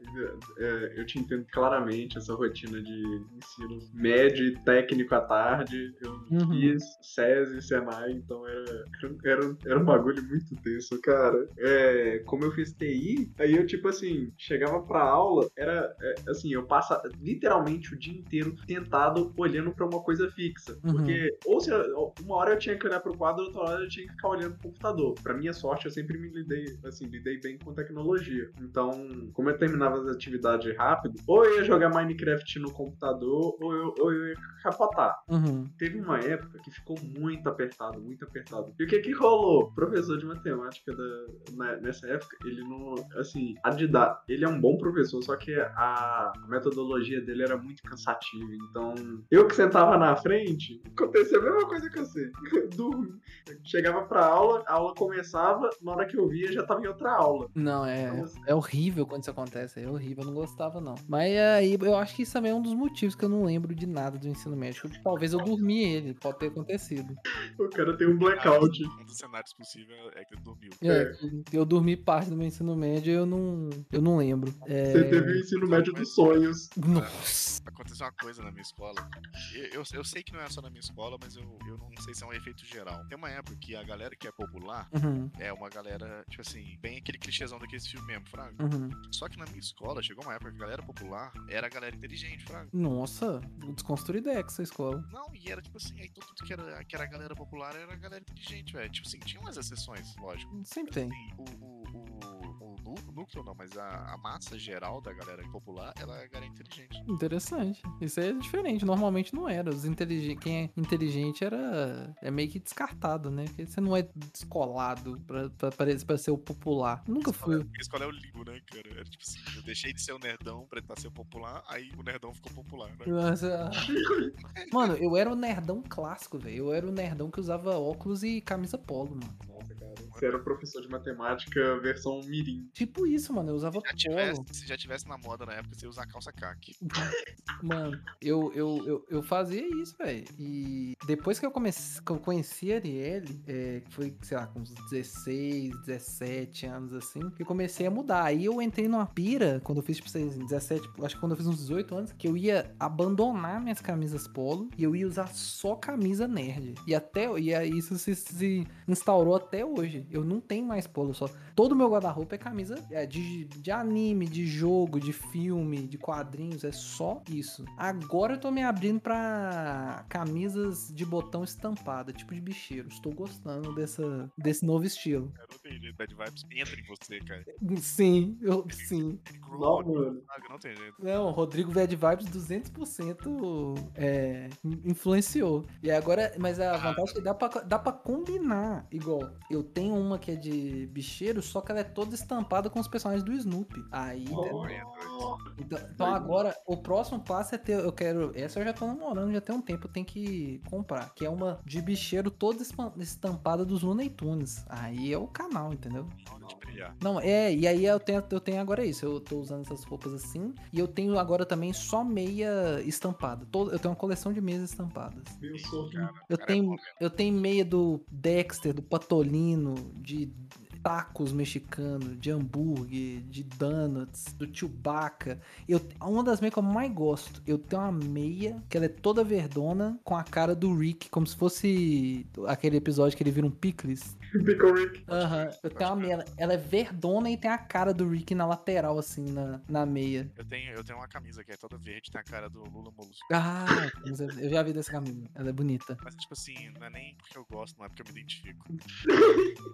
Speaker 2: é, eu te entendo claramente essa rotina de ensino médio e técnico à tarde. Eu
Speaker 1: Uhum.
Speaker 2: fiz SESI, Senai, então era, era, era um bagulho muito tenso, cara. É, como eu fiz TI, aí eu, tipo assim, chegava pra aula, era é, assim, eu passava literalmente o dia inteiro tentado olhando pra uma coisa fixa.
Speaker 1: Uhum.
Speaker 2: Porque, ou se uma hora eu tinha que olhar pro quadro, outra hora eu tinha que ficar olhando pro computador. Pra minha sorte, eu sempre me lidei, assim, lidei bem com tecnologia. Então, como eu terminava as atividades rápido, ou eu ia jogar Minecraft no computador, ou eu, ou eu ia capotar.
Speaker 1: Uhum.
Speaker 2: Teve uma época que ficou muito apertado, muito apertado. E o que que rolou? Professor de matemática da, nessa época, ele não, assim, a dida, ele é um bom professor, só que a metodologia dele era muito cansativa. Então, eu que sentava na frente, acontecia a mesma coisa que você. Dormi. Chegava pra aula, a aula começava, na hora que eu via já tava em outra aula.
Speaker 1: Não, é,
Speaker 2: Então, assim,
Speaker 1: é horrível quando isso acontece. É horrível, eu não gostava, não. Mas aí eu acho que isso também é um dos motivos que eu não lembro de nada do ensino médio. Talvez eu dormi ele, pode ter acontecido.
Speaker 2: o cara tem um blackout.
Speaker 3: Um dos cenários possíveis é que ele dormiu.
Speaker 1: É, que eu dormi parte do meu ensino médio e eu não, eu não lembro. É...
Speaker 2: Você teve o ensino médio dos sonhos.
Speaker 1: Nossa.
Speaker 3: Aconteceu uma coisa na minha escola. Eu, eu, eu sei que não é só na minha escola, mas eu, eu não sei se é um efeito geral. Tem uma época que a galera que é popular
Speaker 1: Uhum,
Speaker 3: é uma galera, tipo assim, bem aquele clichêzão daqueles filmes mesmo, Fraga.
Speaker 1: uhum.
Speaker 3: Só que na minha escola chegou uma época que a galera popular era a galera inteligente, Fraga.
Speaker 1: Nossa, desconstruída é essa escola.
Speaker 3: Não, e era tipo assim, aí tudo que era, que era a galera popular era a galera inteligente, velho. Tipo assim, tinha umas exceções, lógico.
Speaker 1: Sempre tem.
Speaker 3: Assim, o, o, o núcleo não, mas a, a massa geral da galera popular, ela é a galera inteligente.
Speaker 1: Interessante. Isso aí é diferente. Normalmente não era. Os inteligentes, quem é inteligente era é meio que descartado, né? Porque você não é descolado pra, pra, pra, pra ser o popular. Nunca fui.
Speaker 3: a escola é o limbo, né, cara? Era tipo assim, eu deixei de ser o nerdão pra tentar ser o popular, aí o nerdão ficou popular, né?
Speaker 1: Ah, Mano, eu era o nerdão clássico, velho. Eu era o nerdão que usava óculos e camisa polo, mano.
Speaker 2: Nossa, cara. Você era professor de matemática versão mirim.
Speaker 1: Tipo isso, mano. Eu usava
Speaker 3: Se já, tivesse,
Speaker 1: polo.
Speaker 3: se já tivesse na moda na época, você ia usar calça caque.
Speaker 1: Mano, eu, eu, eu, eu fazia isso, velho. E depois que eu comecei, que eu conheci a Arielle, é, foi, sei lá, com uns 16, 17 anos assim, que eu comecei a mudar. Aí eu entrei numa pira, quando eu fiz, tipo, sei, 17, acho que quando eu fiz uns 18 anos, que eu ia abandonar minhas camisas polo e eu ia usar só camisa nerd. E até, e isso se, se instaurou até hoje. Eu não tenho mais polo, só. Todo meu guarda-roupa é camisa é, de, de anime, de jogo, de filme, de quadrinhos, é só isso. Agora eu tô me abrindo pra camisas de botão estampada, tipo de bicheiro. Estou gostando dessa, desse novo estilo.
Speaker 3: Cara, não tem jeito, bad vibes entra em você, cara.
Speaker 1: Sim, eu, sim.
Speaker 2: Não.
Speaker 3: Ah, Não tem jeito.
Speaker 1: Não, Rodrigo Bad Vibes 200% é, in- influenciou. E agora, mas a vantagem é que dá pra, dá pra combinar. Igual, eu tenho uma que é de bicheiro, só que ela é toda estampada com os personagens do Snoopy. Aí,
Speaker 2: Oh.
Speaker 1: então, então agora, o próximo passo é ter, eu quero, essa eu já tô namorando, já tem um tempo, eu tenho que comprar, que é uma de bicheiro toda estampada dos Looney Tunes. Aí é o canal, entendeu? Não, é, e aí eu tenho, eu tenho agora isso. Eu tô usando essas roupas assim. E eu tenho agora também só meia estampada. Todo, eu tenho uma coleção de meias estampadas.
Speaker 2: Meu sonho.
Speaker 3: Cara,
Speaker 1: Eu
Speaker 3: é
Speaker 1: tenho, eu tenho meia do Dexter, do Patolino, de tacos mexicanos, de hambúrguer, de donuts, do Chewbacca. Eu, uma das meias que eu mais gosto, eu tenho uma meia que ela é toda verdona com a cara do Rick, como se fosse aquele episódio que ele vira um picles.
Speaker 2: Pickle Rick.
Speaker 1: Aham, eu tenho uma meia. Ela, é verdona e tem a cara do Rick na lateral, assim, na, na meia.
Speaker 3: Eu tenho, eu tenho uma camisa que é toda verde, tem a cara do Lula Molusco.
Speaker 1: Ah, eu já vi dessa camisa. Ela é bonita.
Speaker 3: Mas, tipo assim, não é nem porque eu gosto, não é porque eu me identifico.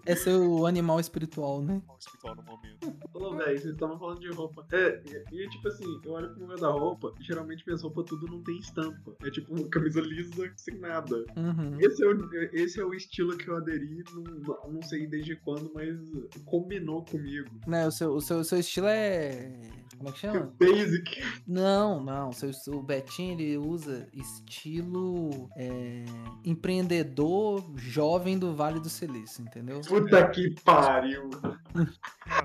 Speaker 1: É seu animal espiritual, né?
Speaker 3: O espiritual no momento.
Speaker 2: Ô, velho, vocês estavam falando de roupa. É, e, e, tipo assim, eu olho pro meu guarda-roupa, geralmente minhas roupas tudo não tem estampa. É tipo uma camisa lisa sem nada.
Speaker 1: Uhum.
Speaker 2: Esse é, o, esse é o estilo que eu aderi, não, não sei desde quando, mas combinou comigo.
Speaker 1: Não, o seu, o, seu, o seu estilo é. Como é que chama?
Speaker 2: Basic.
Speaker 1: Não, não. O, seu, o Betinho ele usa estilo é, empreendedor jovem do Vale do Silício, entendeu?
Speaker 2: Puta que pariu.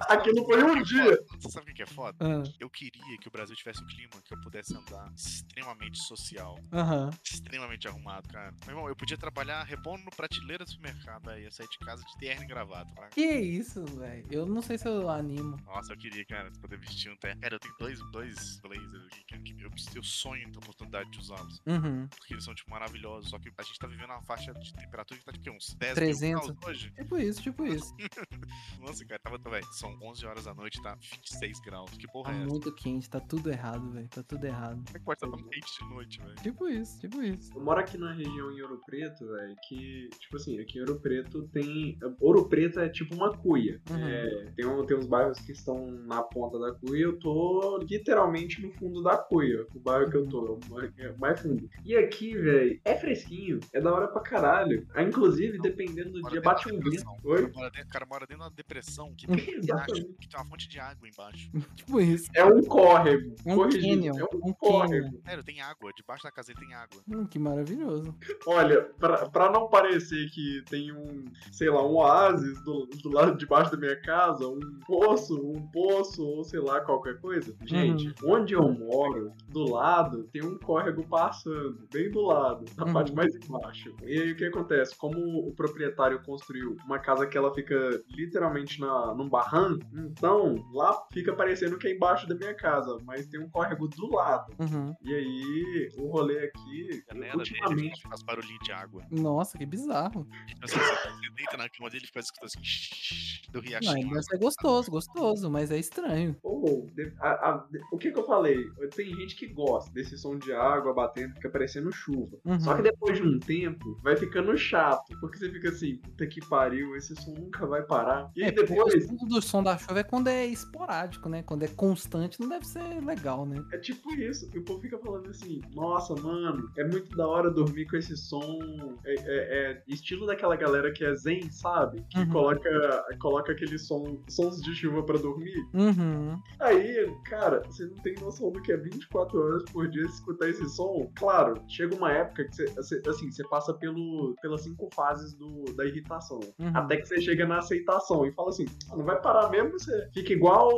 Speaker 2: Aquilo foi um dia.
Speaker 3: Você sabe o que é foda?
Speaker 1: Ah,
Speaker 3: Eu queria que o Brasil tivesse um clima que eu pudesse andar extremamente social,
Speaker 1: Aham.
Speaker 3: extremamente arrumado, cara. Meu irmão, eu podia trabalhar repondo prateleira do supermercado, aí ia sair de casa de terno e gravata. Tá?
Speaker 1: Que isso, velho. Eu não sei se eu animo.
Speaker 3: Nossa, eu queria, cara, poder vestir um terno. Cara, eu tenho dois, dois blazers aqui que, que eu, eu sonho em ter a oportunidade de usá-los.
Speaker 1: Uhum.
Speaker 3: Porque eles são, tipo, maravilhosos. Só que a gente tá vivendo uma faixa de temperatura que tá, tipo, uns 10
Speaker 1: 300.
Speaker 3: mil graus hoje.
Speaker 1: Tipo isso, tipo isso.
Speaker 3: Nossa, cara, tava, velho, são 11 horas da noite, tá 26 graus. Que
Speaker 1: Tá
Speaker 3: porra é essa?
Speaker 1: muito quente, tá tudo errado, velho. Tá tudo errado.
Speaker 3: Como é que pode estar tão quente de noite, velho?
Speaker 1: Tipo isso, tipo isso.
Speaker 2: Eu moro aqui na região em Ouro Preto, velho, que, tipo assim, aqui em Ouro Preto tem. Ouro Preto é tipo uma cuia.
Speaker 1: Uhum.
Speaker 2: É, tem, um- tem uns bairros que estão na ponta da cuia, eu tô literalmente no fundo da cuia. O bairro que eu tô, é mais- é mais fundo. E aqui, velho, é fresquinho, é da hora pra caralho. Ah, inclusive, dependendo do dia, bate um vento. Oi?
Speaker 3: O cara mora dentro- dentro da depressão que tem, embaixo, que tem uma fonte de água embaixo.
Speaker 1: Tipo isso.
Speaker 2: É um córrego.
Speaker 1: Um
Speaker 2: corrigindo,
Speaker 1: canyon,
Speaker 2: é um,
Speaker 1: um
Speaker 2: córrego.
Speaker 3: Sério, tem água. Debaixo da casa ele tem água.
Speaker 1: Hum, que maravilhoso.
Speaker 2: Olha, pra, pra não parecer que tem um, sei lá, um oásis do, do lado de baixo da minha casa, um poço, um poço, ou sei lá, qualquer coisa. Gente, onde eu moro, do lado, tem um córrego passando, bem do lado, na
Speaker 1: Uhum.
Speaker 2: parte mais embaixo. E aí o que acontece? Como o proprietário construiu uma casa que ela fica literalmente na, num barranco, então lá fica parecendo que é embaixo da minha casa, mas tem um córrego do lado.
Speaker 1: Uhum.
Speaker 2: E aí, o rolê aqui,
Speaker 3: A janela dele
Speaker 2: ultimamente.
Speaker 3: faz barulhinho de água.
Speaker 1: Nossa, que bizarro.
Speaker 3: Tipo assim, você deita na cama dele e fica escutando assim shhh, do
Speaker 1: Não,
Speaker 3: riachinho.
Speaker 1: deve ser gostoso, gostoso, mas é estranho.
Speaker 2: Ou, de- a- a- de- o que que eu falei? Tem gente que gosta desse som de água batendo, fica parecendo chuva.
Speaker 1: Uhum.
Speaker 2: Só que depois de um tempo, vai ficando chato. Porque você fica assim, puta que pariu, esse som nunca vai parar. E
Speaker 1: É, o
Speaker 2: depois,
Speaker 1: som do som da chuva é quando é esporádico, né? Quando é constante, não deve ser legal, né?
Speaker 2: é tipo isso. E o povo fica falando assim, nossa, mano, é muito da hora dormir com esse som. É, é- é estilo daquela galera que é zen, sabe? Que
Speaker 1: Uhum.
Speaker 2: coloca, coloca aquele som, sons de chuva pra dormir.
Speaker 1: Uhum.
Speaker 2: Aí, cara, você não tem noção do que é 24 horas por dia escutar esse som. Claro, chega uma época que você, assim, você passa pelo, pelas cinco fases do, da irritação.
Speaker 1: Uhum.
Speaker 2: Até que você chega na aceitação e fala assim: "Ah, não vai parar mesmo, você fica igual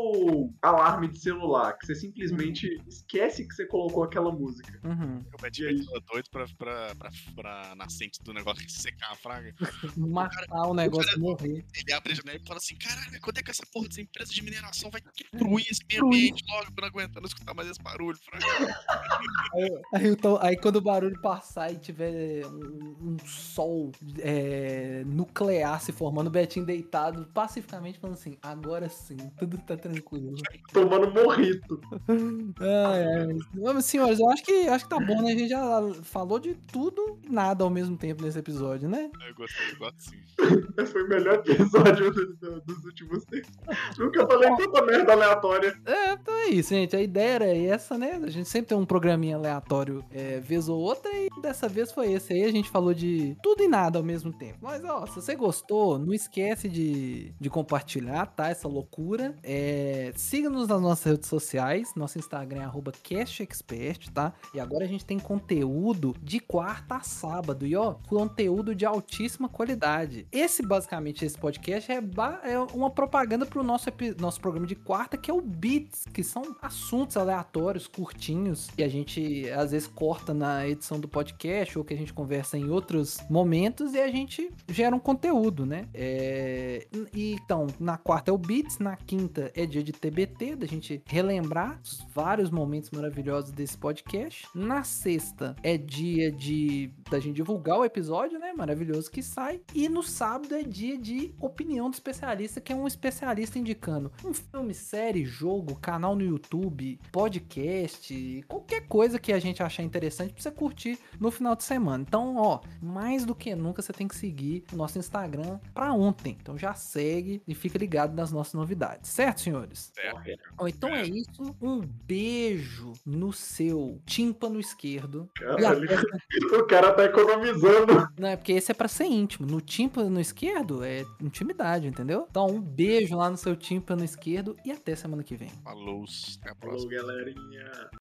Speaker 2: alarme de celular, que você simplesmente esquece que você colocou aquela música.
Speaker 1: Uhum.
Speaker 2: E?
Speaker 3: Baby tá doido pra, pra, pra, pra nascente do negócio secar a fraga.
Speaker 1: Matar o negócio e morrer.
Speaker 3: Ele abre a janela e fala assim: caralho, quando é que essa porra dessa empresa de mineração vai destruir esse meio ambiente logo pra não aguentar não escutar mais esse barulho?
Speaker 1: Aí, aí, então, aí quando o barulho passar e tiver um, um sol é, nuclear se formando, o Betinho deitado pacificamente falando assim, agora sim, tudo tá tranquilo.
Speaker 2: Tomando morrito.
Speaker 1: Ai. Vamos, senhores, eu acho que acho que tá bom, né? A gente já falou de tudo e nada ao mesmo tempo nesse episódio, né?
Speaker 3: Eu gostei, eu gosto sim.
Speaker 2: Foi o melhor episódio do- do- dos últimos tempos. Nunca falei tanta merda aleatória.
Speaker 1: É, então é isso, gente. A ideia era essa, né? A gente sempre tem um programinha aleatório é, vez ou outra e dessa vez foi esse aí. A gente falou de tudo e nada ao mesmo tempo. Mas, ó, se você gostou, não esquece de, de compartilhar, tá? Essa loucura. É, Siga-nos nas nossas redes sociais. Nosso Instagram é arroba CashExpert, tá? E agora a gente tem conteúdo de quarta a sábado. E, ó, conteúdo de altíssima qualidade. Esse, basicamente, esse podcast é, é uma propaganda pro nosso, nosso programa de quarta, que é o Beats, que são assuntos aleatórios, curtinhos, que a gente às vezes corta na edição do podcast ou que a gente conversa em outros momentos e a gente gera um conteúdo, né? É, E então, na quarta é o Beats, na quinta é dia de TBT, da gente relembrar os vários momentos maravilhosos desse podcast. Na sexta é dia de da gente divulgar o episódio, né? Maravilhoso que sai. E no sábado é dia de opinião do especialista, que é um especialista indicando um filme, série, jogo, canal no YouTube, podcast, qualquer coisa que a gente achar interessante pra você curtir no final de semana. Então, ó, mais do que nunca você tem que seguir o nosso Instagram pra ontem. Então já segue e fica ligado nas nossas novidades, certo, senhores?
Speaker 3: Certo.
Speaker 1: Então é isso. Um beijo no seu tímpano esquerdo. E
Speaker 2: o cara tá economizando.
Speaker 1: Não, é porque esse é pra ser íntimo. No tímpano esquerdo é intimidade, entendeu? Então, um beijo lá no seu tímpano esquerdo e até semana que vem.
Speaker 3: Falou, até a próxima.
Speaker 2: Falou, galerinha.